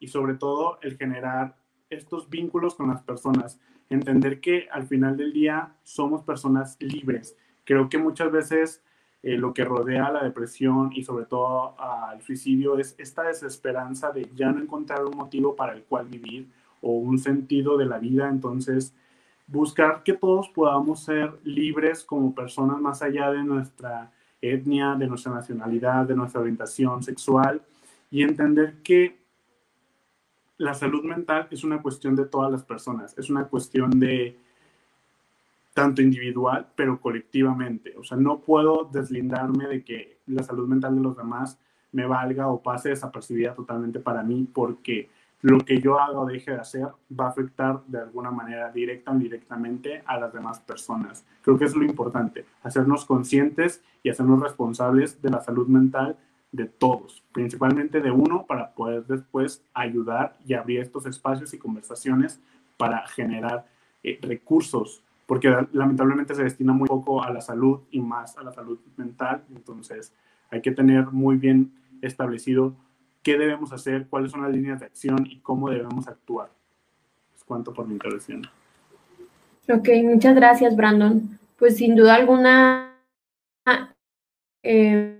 y sobre todo el generar estos vínculos con las personas, entender que al final del día somos personas libres. Creo que muchas veces eh, lo que rodea a la depresión y sobre todo al suicidio es esta desesperanza de ya no encontrar un motivo para el cual vivir o un sentido de la vida. Entonces, buscar que todos podamos ser libres como personas más allá de nuestra etnia, de nuestra nacionalidad, de nuestra orientación sexual y entender que la salud mental es una cuestión de todas las personas, es una cuestión de tanto individual, pero colectivamente. O sea, no puedo deslindarme de que la salud mental de los demás me valga o pase desapercibida totalmente para mí, porque lo que yo haga o deje de hacer va a afectar de alguna manera directa o indirectamente a las demás personas. Creo que es lo importante, hacernos conscientes y hacernos responsables de la salud mental de todos, principalmente de uno, para poder después ayudar y abrir estos espacios y conversaciones para generar eh, recursos, porque lamentablemente se destina muy poco a la salud y más a la salud mental, entonces hay que tener muy bien establecido qué debemos hacer, cuáles son las líneas de acción y cómo debemos actuar. Es cuanto por mi intervención. Ok, muchas gracias, Brandon. Pues sin duda alguna, eh,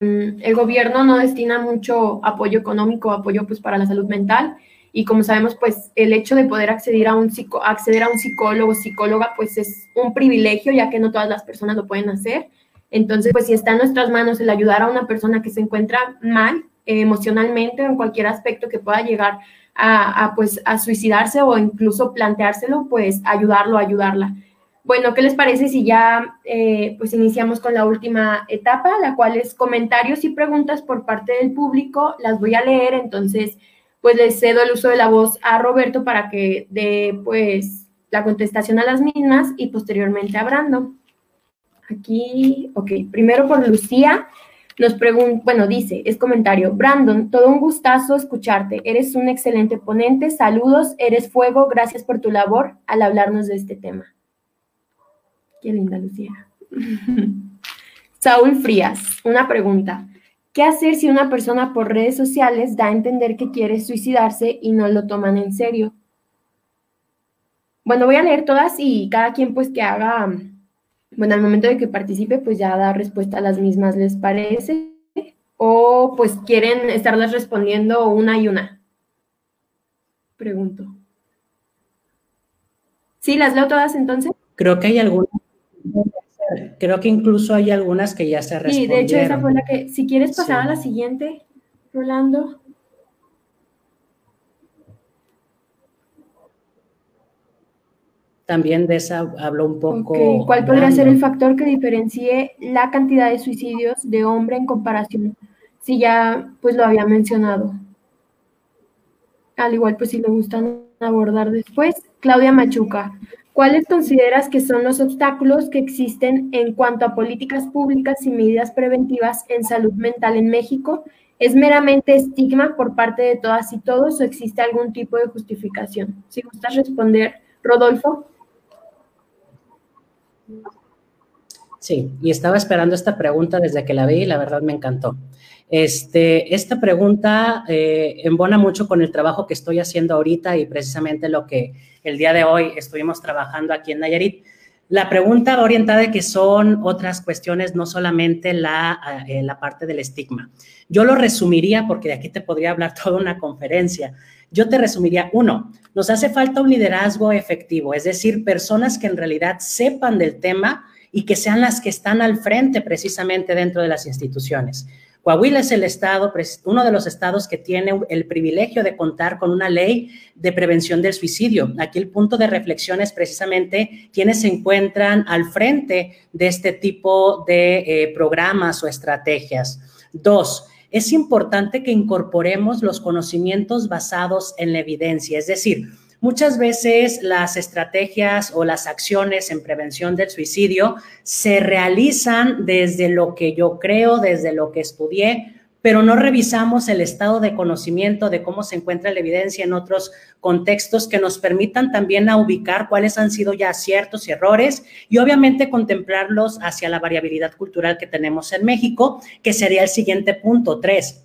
el gobierno no destina mucho apoyo económico, apoyo pues para la salud mental y como sabemos pues el hecho de poder acceder a un psico, acceder a un psicólogo, psicóloga pues es un privilegio ya que no todas las personas lo pueden hacer. Entonces pues si está en nuestras manos el ayudar a una persona que se encuentra mal eh, emocionalmente o en cualquier aspecto que pueda llegar a, a, pues a suicidarse o incluso planteárselo pues ayudarlo, ayudarla. Bueno, ¿qué les parece si ya eh, pues iniciamos con la última etapa, la cual es comentarios y preguntas por parte del público? Las voy a leer, entonces pues les cedo el uso de la voz a Roberto para que dé pues la contestación a las mismas y posteriormente a Brando. Aquí, ok, primero por Lucía. Nos pregunta, bueno, dice, es comentario, Brandon, todo un gustazo escucharte, eres un excelente ponente, saludos, eres fuego, gracias por tu labor al hablarnos de este tema. Qué linda, Lucía. Saúl Frías, una pregunta. ¿Qué hacer si una persona por redes sociales da a entender que quiere suicidarse y no lo toman en serio? Bueno, voy a leer todas y cada quien pues que haga, bueno, al momento de que participe pues ya da respuesta a las mismas, ¿les parece? O pues quieren estarles respondiendo una y una. Pregunto. ¿Sí? ¿Las leo todas entonces? Creo que hay algunas Creo que incluso hay algunas que ya se respondieron. Sí, de hecho esa fue la que, si quieres pasar a la siguiente, Rolando. También de esa habló un poco. ¿Cuál podría ser el factor que diferencie la cantidad de suicidios de hombre en comparación? Si ya pues lo había mencionado. Al igual pues si le gustan abordar después. Claudia Machuca. ¿Cuáles consideras que son los obstáculos que existen en cuanto a políticas públicas y medidas preventivas en salud mental en México? ¿Es meramente estigma por parte de todas y todos o existe algún tipo de justificación? Si gustas responder, Rodolfo. Sí, y estaba esperando esta pregunta desde que la vi y la verdad me encantó. Este, esta pregunta eh, embona mucho con el trabajo que estoy haciendo ahorita y precisamente lo que el día de hoy estuvimos trabajando aquí en Nayarit. La pregunta va orientada de que son otras cuestiones, no solamente la, eh, la parte del estigma. Yo lo resumiría, porque de aquí te podría hablar toda una conferencia. Yo te resumiría, uno, nos hace falta un liderazgo efectivo, es decir, personas que en realidad sepan del tema y que sean las que están al frente precisamente dentro de las instituciones. Coahuila es el estado, uno de los estados que tiene el privilegio de contar con una ley de prevención del suicidio. Aquí el punto de reflexión es precisamente quienes se encuentran al frente de este tipo de eh, programas o estrategias. Dos, es importante que incorporemos los conocimientos basados en la evidencia, es decir, Muchas veces las estrategias o las acciones en prevención del suicidio se realizan desde lo que yo creo, desde lo que estudié, pero no revisamos el estado de conocimiento de cómo se encuentra la evidencia en otros contextos que nos permitan también a ubicar cuáles han sido ya ciertos errores y obviamente contemplarlos hacia la variabilidad cultural que tenemos en México, que sería el siguiente punto, tres.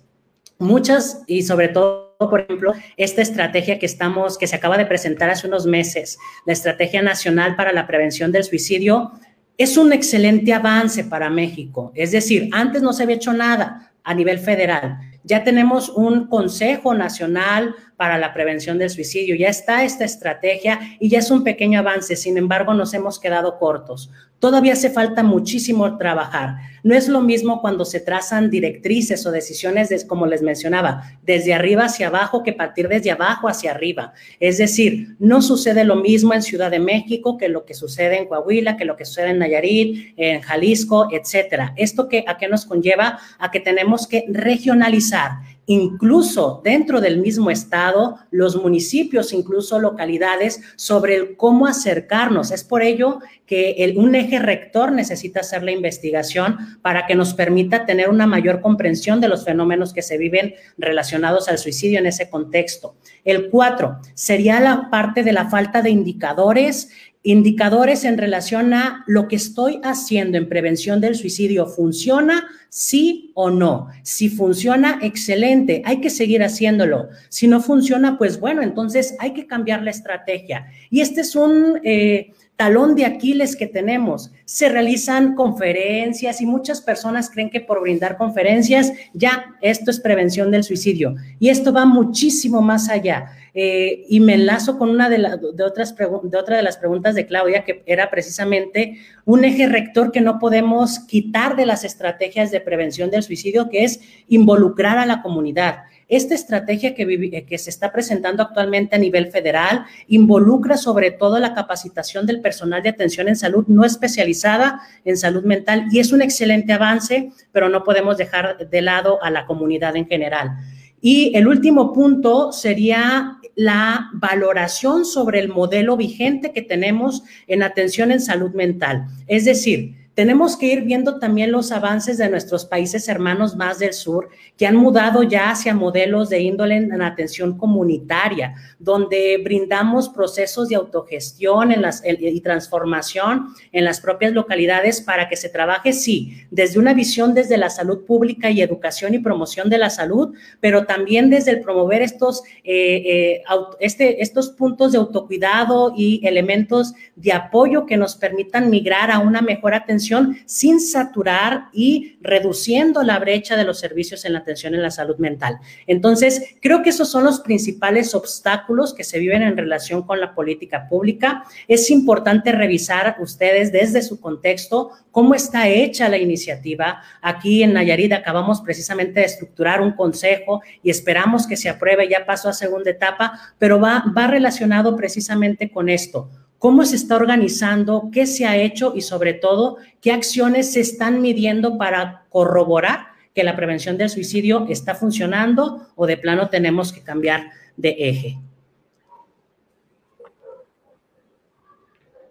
Muchas y sobre todo por ejemplo, esta estrategia que estamos, que se acaba de presentar hace unos meses, la Estrategia Nacional para la Prevención del Suicidio, es un excelente avance para México. Es decir, antes no se había hecho nada a nivel federal. Ya tenemos un Consejo Nacional para la Prevención del Suicidio, ya está esta estrategia y ya es un pequeño avance, sin embargo nos hemos quedado cortos. Todavía hace falta muchísimo trabajar. No es lo mismo cuando se trazan directrices o decisiones, como les mencionaba, desde arriba hacia abajo que partir desde abajo hacia arriba. Es decir, no sucede lo mismo en Ciudad de México que lo que sucede en Coahuila, que lo que sucede en Nayarit, en Jalisco, etcétera. ¿Esto que, a qué nos conlleva? A que tenemos que regionalizar incluso dentro del mismo estado, los municipios, incluso localidades, sobre el cómo acercarnos. Es por ello que un eje rector necesita hacer la investigación para que nos permita tener una mayor comprensión de los fenómenos que se viven relacionados al suicidio en ese contexto. El cuatro sería la parte de la falta de indicadores indicadores en relación a lo que estoy haciendo en prevención del suicidio. ¿Funciona? Sí o no. Si funciona, excelente. Hay que seguir haciéndolo. Si no funciona, pues bueno, entonces hay que cambiar la estrategia. Y este es un... Eh, talón de Aquiles que tenemos. Se realizan conferencias y muchas personas creen que por brindar conferencias ya esto es prevención del suicidio. Y esto va muchísimo más allá. Eh, y me enlazo con una de, otras de otra de las preguntas de Claudia, que era precisamente un eje rector que no podemos quitar de las estrategias de prevención del suicidio, que es involucrar a la comunidad. Esta estrategia que, eh, que, se está presentando actualmente a nivel federal involucra sobre todo la capacitación del personal de atención en salud no especializada en salud mental y es un excelente avance, pero no podemos dejar de lado a la comunidad en general. Y el último punto sería la valoración sobre el modelo vigente que tenemos en atención en salud mental. Es decir, tenemos que ir viendo también los avances de nuestros países hermanos más del sur, que han mudado ya hacia modelos de índole en atención comunitaria, donde brindamos procesos de autogestión en las, y transformación en las propias localidades para que se trabaje, sí, desde una visión desde la salud pública y educación y promoción de la salud, pero también desde el promover estos, eh, eh, este, estos puntos de autocuidado y elementos de apoyo que nos permitan migrar a una mejor atención sin saturar y reduciendo la brecha de los servicios en la atención en la salud mental. Entonces, creo que esos son los principales obstáculos que se viven en relación con la política pública. Es importante revisar ustedes desde su contexto cómo está hecha la iniciativa. Aquí en Nayarit acabamos precisamente de estructurar un consejo y esperamos que se apruebe, ya pasó a segunda etapa, pero va, va relacionado precisamente con esto cómo se está organizando, qué se ha hecho y sobre todo qué acciones se están midiendo para corroborar que la prevención del suicidio está funcionando o de plano tenemos que cambiar de eje.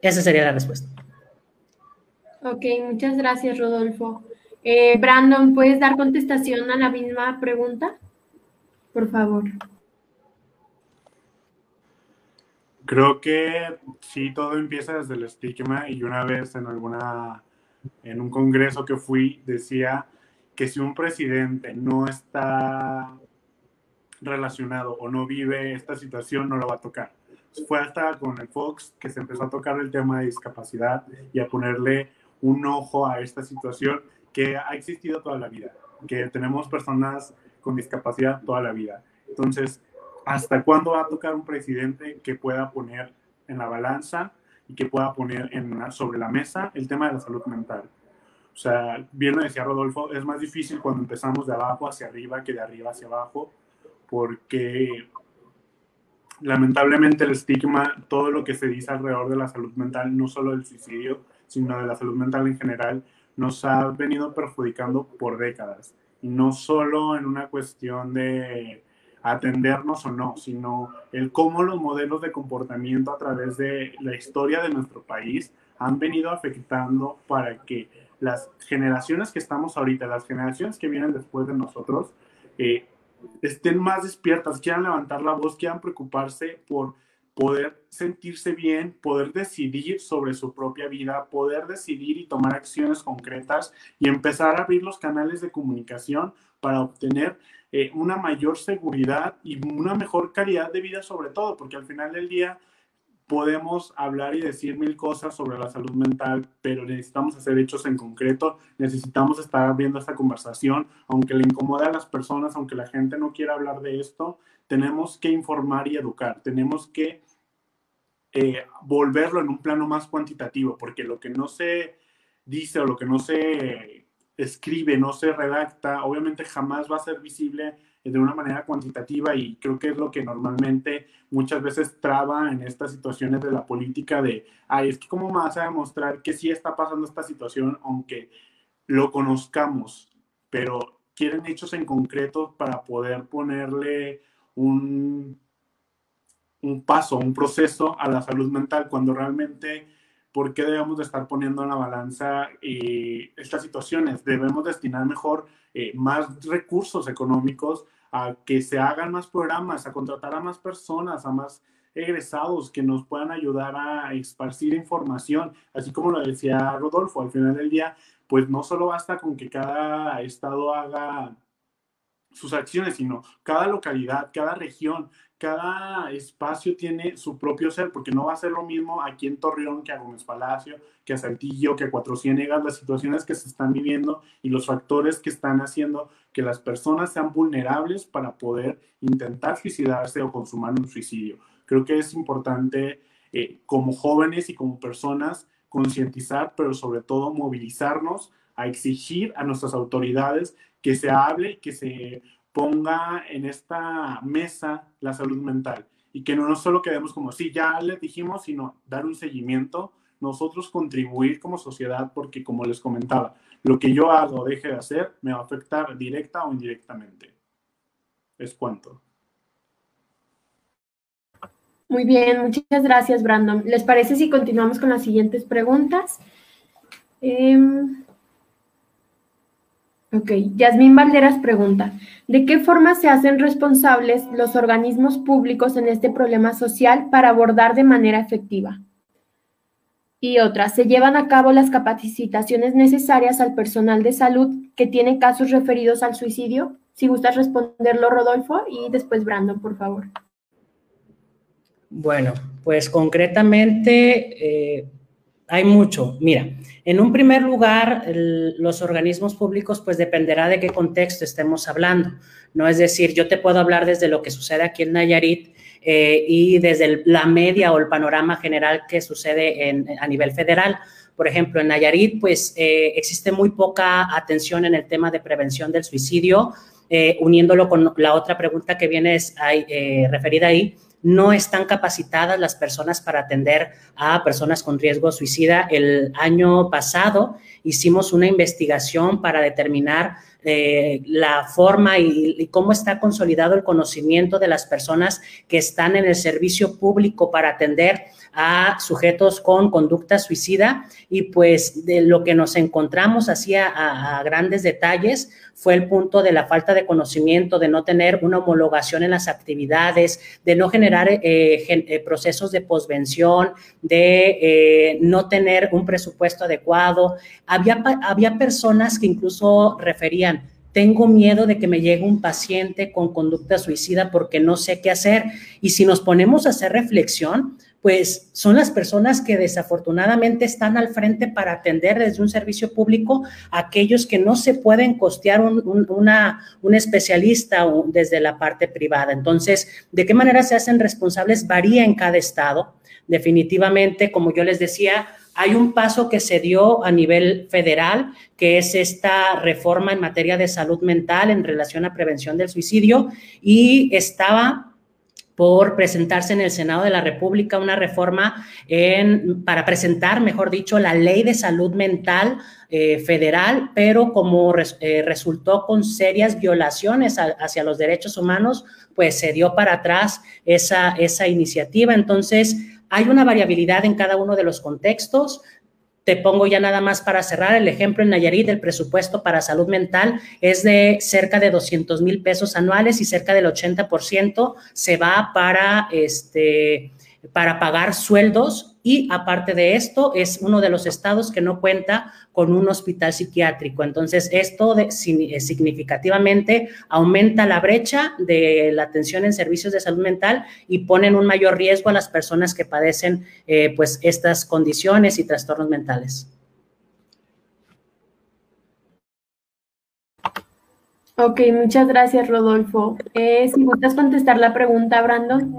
Esa sería la respuesta. Ok, muchas gracias, Rodolfo. Eh, Brandon, ¿puedes dar contestación a la misma pregunta? Por favor. Creo que sí, todo empieza desde el estigma y una vez en alguna, en un congreso que fui, decía que si un presidente no está relacionado o no vive esta situación, no lo va a tocar. Fue hasta con el Fox que se empezó a tocar el tema de discapacidad y a ponerle un ojo a esta situación que ha existido toda la vida, que tenemos personas con discapacidad toda la vida. Entonces, ¿Hasta cuándo va a tocar un presidente que pueda poner en la balanza y que pueda poner sobre la mesa el tema de la salud mental? O sea, bien lo decía Rodolfo, es más difícil cuando empezamos de abajo hacia arriba que de arriba hacia abajo, porque lamentablemente el estigma, todo lo que se dice alrededor de la salud mental, no solo del suicidio, sino de la salud mental en general, nos ha venido perjudicando por décadas. Y no solo en una cuestión de atendernos o no, sino el cómo los modelos de comportamiento a través de la historia de nuestro país han venido afectando para que las generaciones que estamos ahorita, las generaciones que vienen después de nosotros, eh, estén más despiertas, quieran levantar la voz, quieran preocuparse por poder sentirse bien, poder decidir sobre su propia vida, poder decidir y tomar acciones concretas y empezar a abrir los canales de comunicación para obtener eh, una mayor seguridad y una mejor calidad de vida sobre todo, porque al final del día podemos hablar y decir mil cosas sobre la salud mental, pero necesitamos hacer hechos en concreto, necesitamos estar abriendo esta conversación, aunque le incomode a las personas, aunque la gente no quiera hablar de esto, tenemos que informar y educar, tenemos que eh, volverlo en un plano más cuantitativo, porque lo que no se dice o lo que no se escribe, no se redacta, obviamente jamás va a ser visible de una manera cuantitativa y creo que es lo que normalmente muchas veces traba en estas situaciones de la política de, ay, es que cómo vas a demostrar que sí está pasando esta situación aunque lo conozcamos, pero quieren hechos en concreto para poder ponerle un, un paso, un proceso a la salud mental cuando realmente ¿por qué debemos de estar poniendo en la balanza eh, estas situaciones? Debemos destinar mejor eh, más recursos económicos a que se hagan más programas, a contratar a más personas, a más egresados que nos puedan ayudar a esparcir información, así como lo decía Rodolfo, al final del día, pues no solo basta con que cada estado haga sus acciones, sino cada localidad, cada región, cada espacio tiene su propio ser, porque no va a ser lo mismo aquí en Torreón que a Gómez Palacio, que a Saltillo, que a Cuatro Ciénegas, las situaciones que se están viviendo y los factores que están haciendo que las personas sean vulnerables para poder intentar suicidarse o consumar un suicidio. Creo que es importante eh, como jóvenes y como personas concientizar, pero sobre todo movilizarnos a exigir a nuestras autoridades que se hable, que se ponga en esta mesa la salud mental y que no, solo quedemos como, sí, ya les dijimos, sino dar un seguimiento, nosotros contribuir como sociedad, porque como les comentaba, lo que yo hago o deje de hacer me va a afectar directa o indirectamente. Es cuanto. Muy bien, muchas gracias, Brandon. ¿Les parece si continuamos con las siguientes preguntas? Eh, Ok, Yasmín Valderas pregunta, ¿de qué forma se hacen responsables los organismos públicos en este problema social para abordar de manera efectiva? Y otra, ¿se llevan a cabo las capacitaciones necesarias al personal de salud que tiene casos referidos al suicidio? Si gustas responderlo, Rodolfo, y después Brandon, por favor. Bueno, pues concretamente eh, hay mucho. Mira, en un primer lugar, los organismos públicos, pues dependerá de qué contexto estemos hablando, ¿no? Es decir, yo te puedo hablar desde lo que sucede aquí en Nayarit eh, y desde la media o el panorama general que sucede a nivel federal. Por ejemplo, en Nayarit, pues eh, existe muy poca atención en el tema de prevención del suicidio, eh, uniéndolo con la otra pregunta que viene es, referida ahí, no están capacitadas las personas para atender a personas con riesgo suicida. El año pasado hicimos una investigación para determinar la forma y, cómo está consolidado el conocimiento de las personas que están en el servicio público para atender a sujetos con conducta suicida y pues de lo que nos encontramos así a, grandes detalles fue el punto de la falta de conocimiento, de no tener una homologación en las actividades, de no generar eh, eh, procesos de posvención, de eh, no tener un presupuesto adecuado. Había, había personas que incluso referían, tengo miedo de que me llegue un paciente con conducta suicida porque no sé qué hacer. Y si nos ponemos a hacer reflexión, pues son las personas que desafortunadamente están al frente para atender desde un servicio público a aquellos que no se pueden costear un, un especialista desde la parte privada. Entonces, ¿de qué manera se hacen responsables? Varía en cada estado. Definitivamente, como yo les decía, hay un paso que se dio a nivel federal, que es esta reforma en materia de salud mental en relación a prevención del suicidio, y estaba por presentarse en el Senado de la República una reforma para presentar, mejor dicho, la ley de salud mental eh, federal, pero como eh, resultó con serias violaciones hacia los derechos humanos, pues se dio para atrás esa iniciativa. Entonces, hay una variabilidad en cada uno de los contextos. Te pongo ya nada más para cerrar el ejemplo en Nayarit, el presupuesto para salud mental es de cerca de 200 mil pesos anuales y cerca del 80% se va para, este, para pagar sueldos y aparte de esto es uno de los estados que no cuenta con un hospital psiquiátrico. Entonces, esto eh, significativamente aumenta la brecha de la atención en servicios de salud mental y pone en un mayor riesgo a las personas que padecen eh, pues estas condiciones y trastornos mentales. Ok, muchas gracias, Rodolfo. Eh, si gustas contestar la pregunta, Brandon.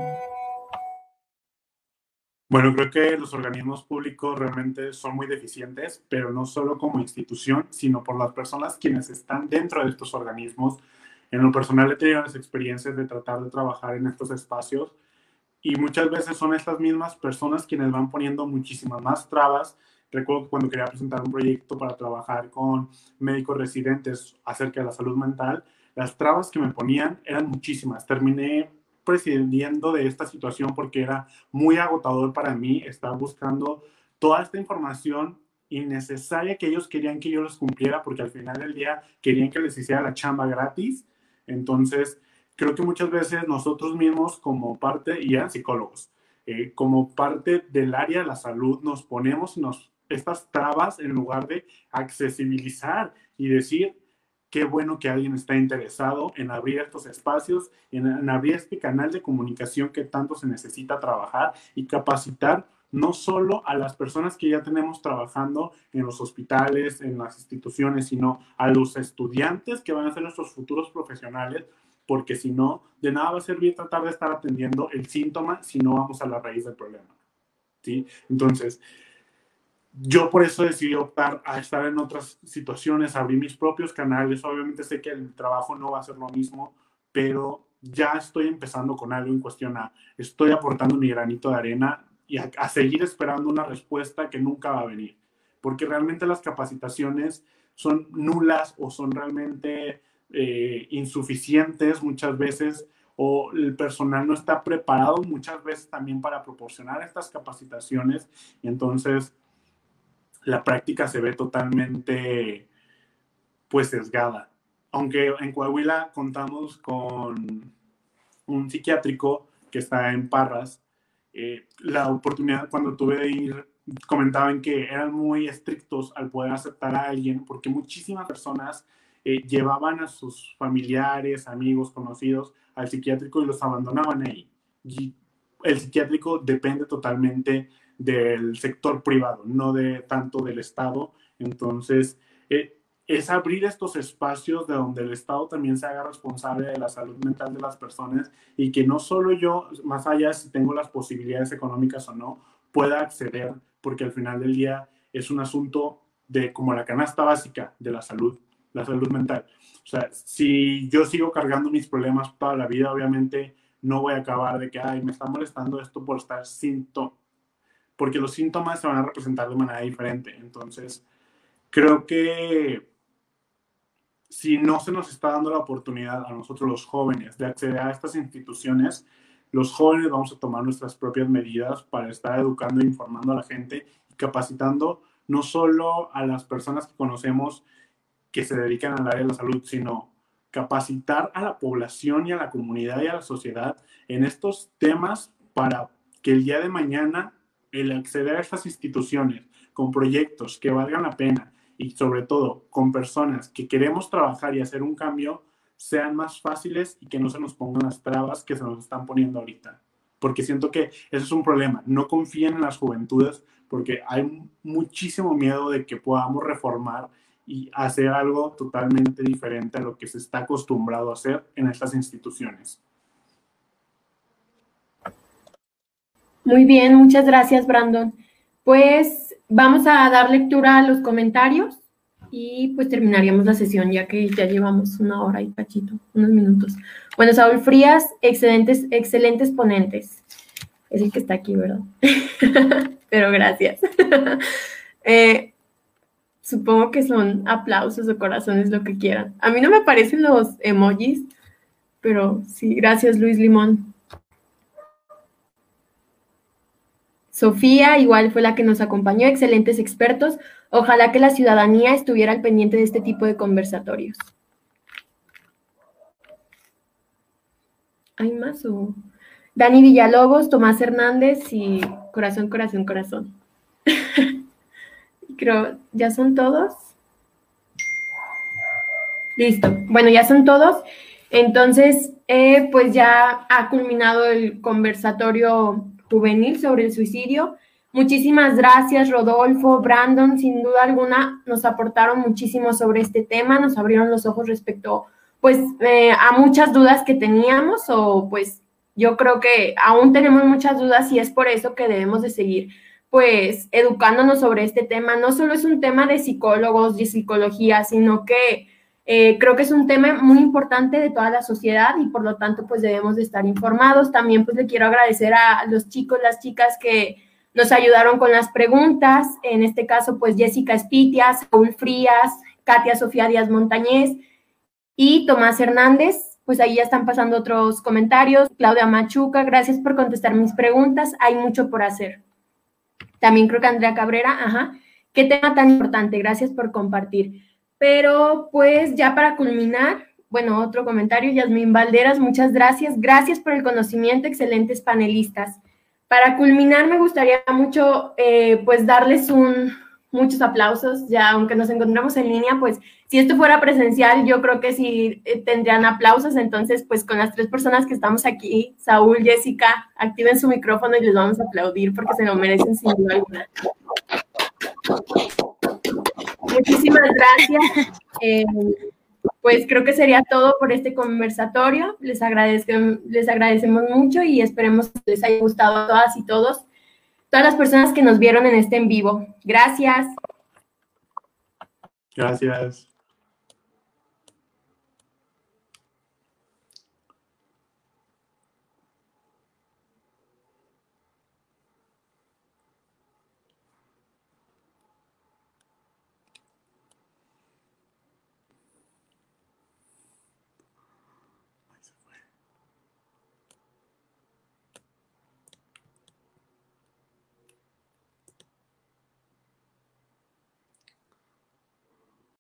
Bueno, creo que los organismos públicos realmente son muy deficientes, pero no solo como institución, sino por las personas quienes están dentro de estos organismos. En lo personal he tenido las experiencias de tratar de trabajar en estos espacios y muchas veces son estas mismas personas quienes van poniendo muchísimas más trabas Recuerdo cuando quería presentar un proyecto para trabajar con médicos residentes acerca de la salud mental, las trabas que me ponían eran muchísimas. Terminé prescindiendo de esta situación porque era muy agotador para mí estar buscando toda esta información innecesaria que ellos querían que yo les cumpliera porque al final del día querían que les hiciera la chamba gratis. Entonces, creo que muchas veces nosotros mismos como parte, y eran psicólogos, eh, como parte del área de la salud nos ponemos nos estas trabas en lugar de accesibilizar y decir, qué bueno que alguien está interesado en abrir estos espacios, en, abrir este canal de comunicación que tanto se necesita trabajar y capacitar no solo a las personas que ya tenemos trabajando en los hospitales, en las instituciones, sino a los estudiantes que van a ser nuestros futuros profesionales, porque si no, de nada va a servir tratar de estar atendiendo el síntoma si no vamos a la raíz del problema. ¿sí? Entonces, yo por eso decidí optar a estar en otras situaciones, abrir mis propios canales. Obviamente sé que el trabajo no va a ser lo mismo, pero ya estoy empezando con algo en cuestión estoy aportando mi granito de arena y a, seguir esperando una respuesta que nunca va a venir, porque realmente las capacitaciones son nulas o son realmente eh, insuficientes muchas veces o el personal no está preparado muchas veces también para proporcionar estas capacitaciones. Entonces, la práctica se ve totalmente pues sesgada. Aunque en Coahuila contamos con un psiquiátrico que está en Parras, eh, la oportunidad cuando tuve de ir, comentaban que eran muy estrictos al poder aceptar a alguien porque muchísimas personas eh, llevaban a sus familiares, amigos, conocidos al psiquiátrico y los abandonaban ahí. Y el psiquiátrico depende totalmente del sector privado, no de tanto del Estado. Entonces, eh, es abrir estos espacios de donde el Estado también se haga responsable de la salud mental de las personas y que no solo yo, más allá si tengo las posibilidades económicas o no, pueda acceder, porque al final del día es un asunto de como la canasta básica de la salud, la salud mental. O sea, si yo sigo cargando mis problemas toda la vida, obviamente no voy a acabar de que, ay, me está molestando esto por estar sinto porque los síntomas se van a representar de manera diferente. Entonces, creo que si no se nos está dando la oportunidad a nosotros los jóvenes de acceder a estas instituciones, los jóvenes vamos a tomar nuestras propias medidas para estar educando e informando a la gente y capacitando no solo a las personas que conocemos que se dedican al área de la salud, sino capacitar a la población y a la comunidad y a la sociedad en estos temas para que el día de mañana el acceder a estas instituciones con proyectos que valgan la pena y sobre todo con personas que queremos trabajar y hacer un cambio sean más fáciles y que no se nos pongan las trabas que se nos están poniendo ahorita. Porque siento que eso es un problema. No confíen en las juventudes porque hay muchísimo miedo de que podamos reformar y hacer algo totalmente diferente a lo que se está acostumbrado a hacer en estas instituciones. Muy bien, muchas gracias, Brandon. Pues vamos a dar lectura a los comentarios y pues terminaríamos la sesión ya que ya llevamos una hora y pachito, unos minutos. Bueno, Saúl Frías, excelentes, excelentes ponentes. Es el que está aquí, ¿verdad? Pero gracias. Eh, supongo que son aplausos o corazones, lo que quieran. A mí no me aparecen los emojis, pero sí, gracias Luis Limón. Sofía, igual fue la que nos acompañó, excelentes expertos. Ojalá que la ciudadanía estuviera al pendiente de este tipo de conversatorios. ¿Hay más? O... Dani Villalobos, Tomás Hernández y Corazón, corazón, corazón. Creo, ¿ya son todos? Listo. Bueno, ya son todos. Entonces, eh, pues ya ha culminado el conversatorio juvenil sobre el suicidio. Muchísimas gracias, Rodolfo, Brandon, sin duda alguna nos aportaron muchísimo sobre este tema, nos abrieron los ojos respecto, pues, eh, a muchas dudas que teníamos o pues yo creo que aún tenemos muchas dudas y es por eso que debemos de seguir pues educándonos sobre este tema. No solo es un tema de psicólogos, y psicología, sino que eh, creo que es un tema muy importante de toda la sociedad y por lo tanto pues debemos de estar informados. También pues le quiero agradecer a los chicos, las chicas que nos ayudaron con las preguntas. En este caso pues Jessica Espitias, Saúl Frías, Katia Sofía Díaz Montañez y Tomás Hernández pues ahí ya están pasando otros comentarios. Claudia Machuca, gracias por contestar mis preguntas. Hay mucho por hacer. También creo que Andrea Cabrera, ajá. Qué tema tan importante, gracias por compartir. Pero pues ya para culminar, bueno, otro comentario, Yasmín Valderas, muchas gracias. Gracias por el conocimiento, excelentes panelistas. Para culminar, me gustaría mucho eh, pues darles un, muchos aplausos, ya aunque nos encontramos en línea, pues si esto fuera presencial, yo creo que sí eh, tendrían aplausos, entonces pues con las tres personas que estamos aquí, Saúl, Jessica, activen su micrófono y les vamos a aplaudir porque se lo merecen sin duda alguna. Muchísimas gracias. Eh, pues creo que sería todo por este conversatorio. Les, agradezco, les agradecemos mucho y esperemos que les haya gustado a todas y todos todas las personas que nos vieron en este en vivo. Gracias. Gracias.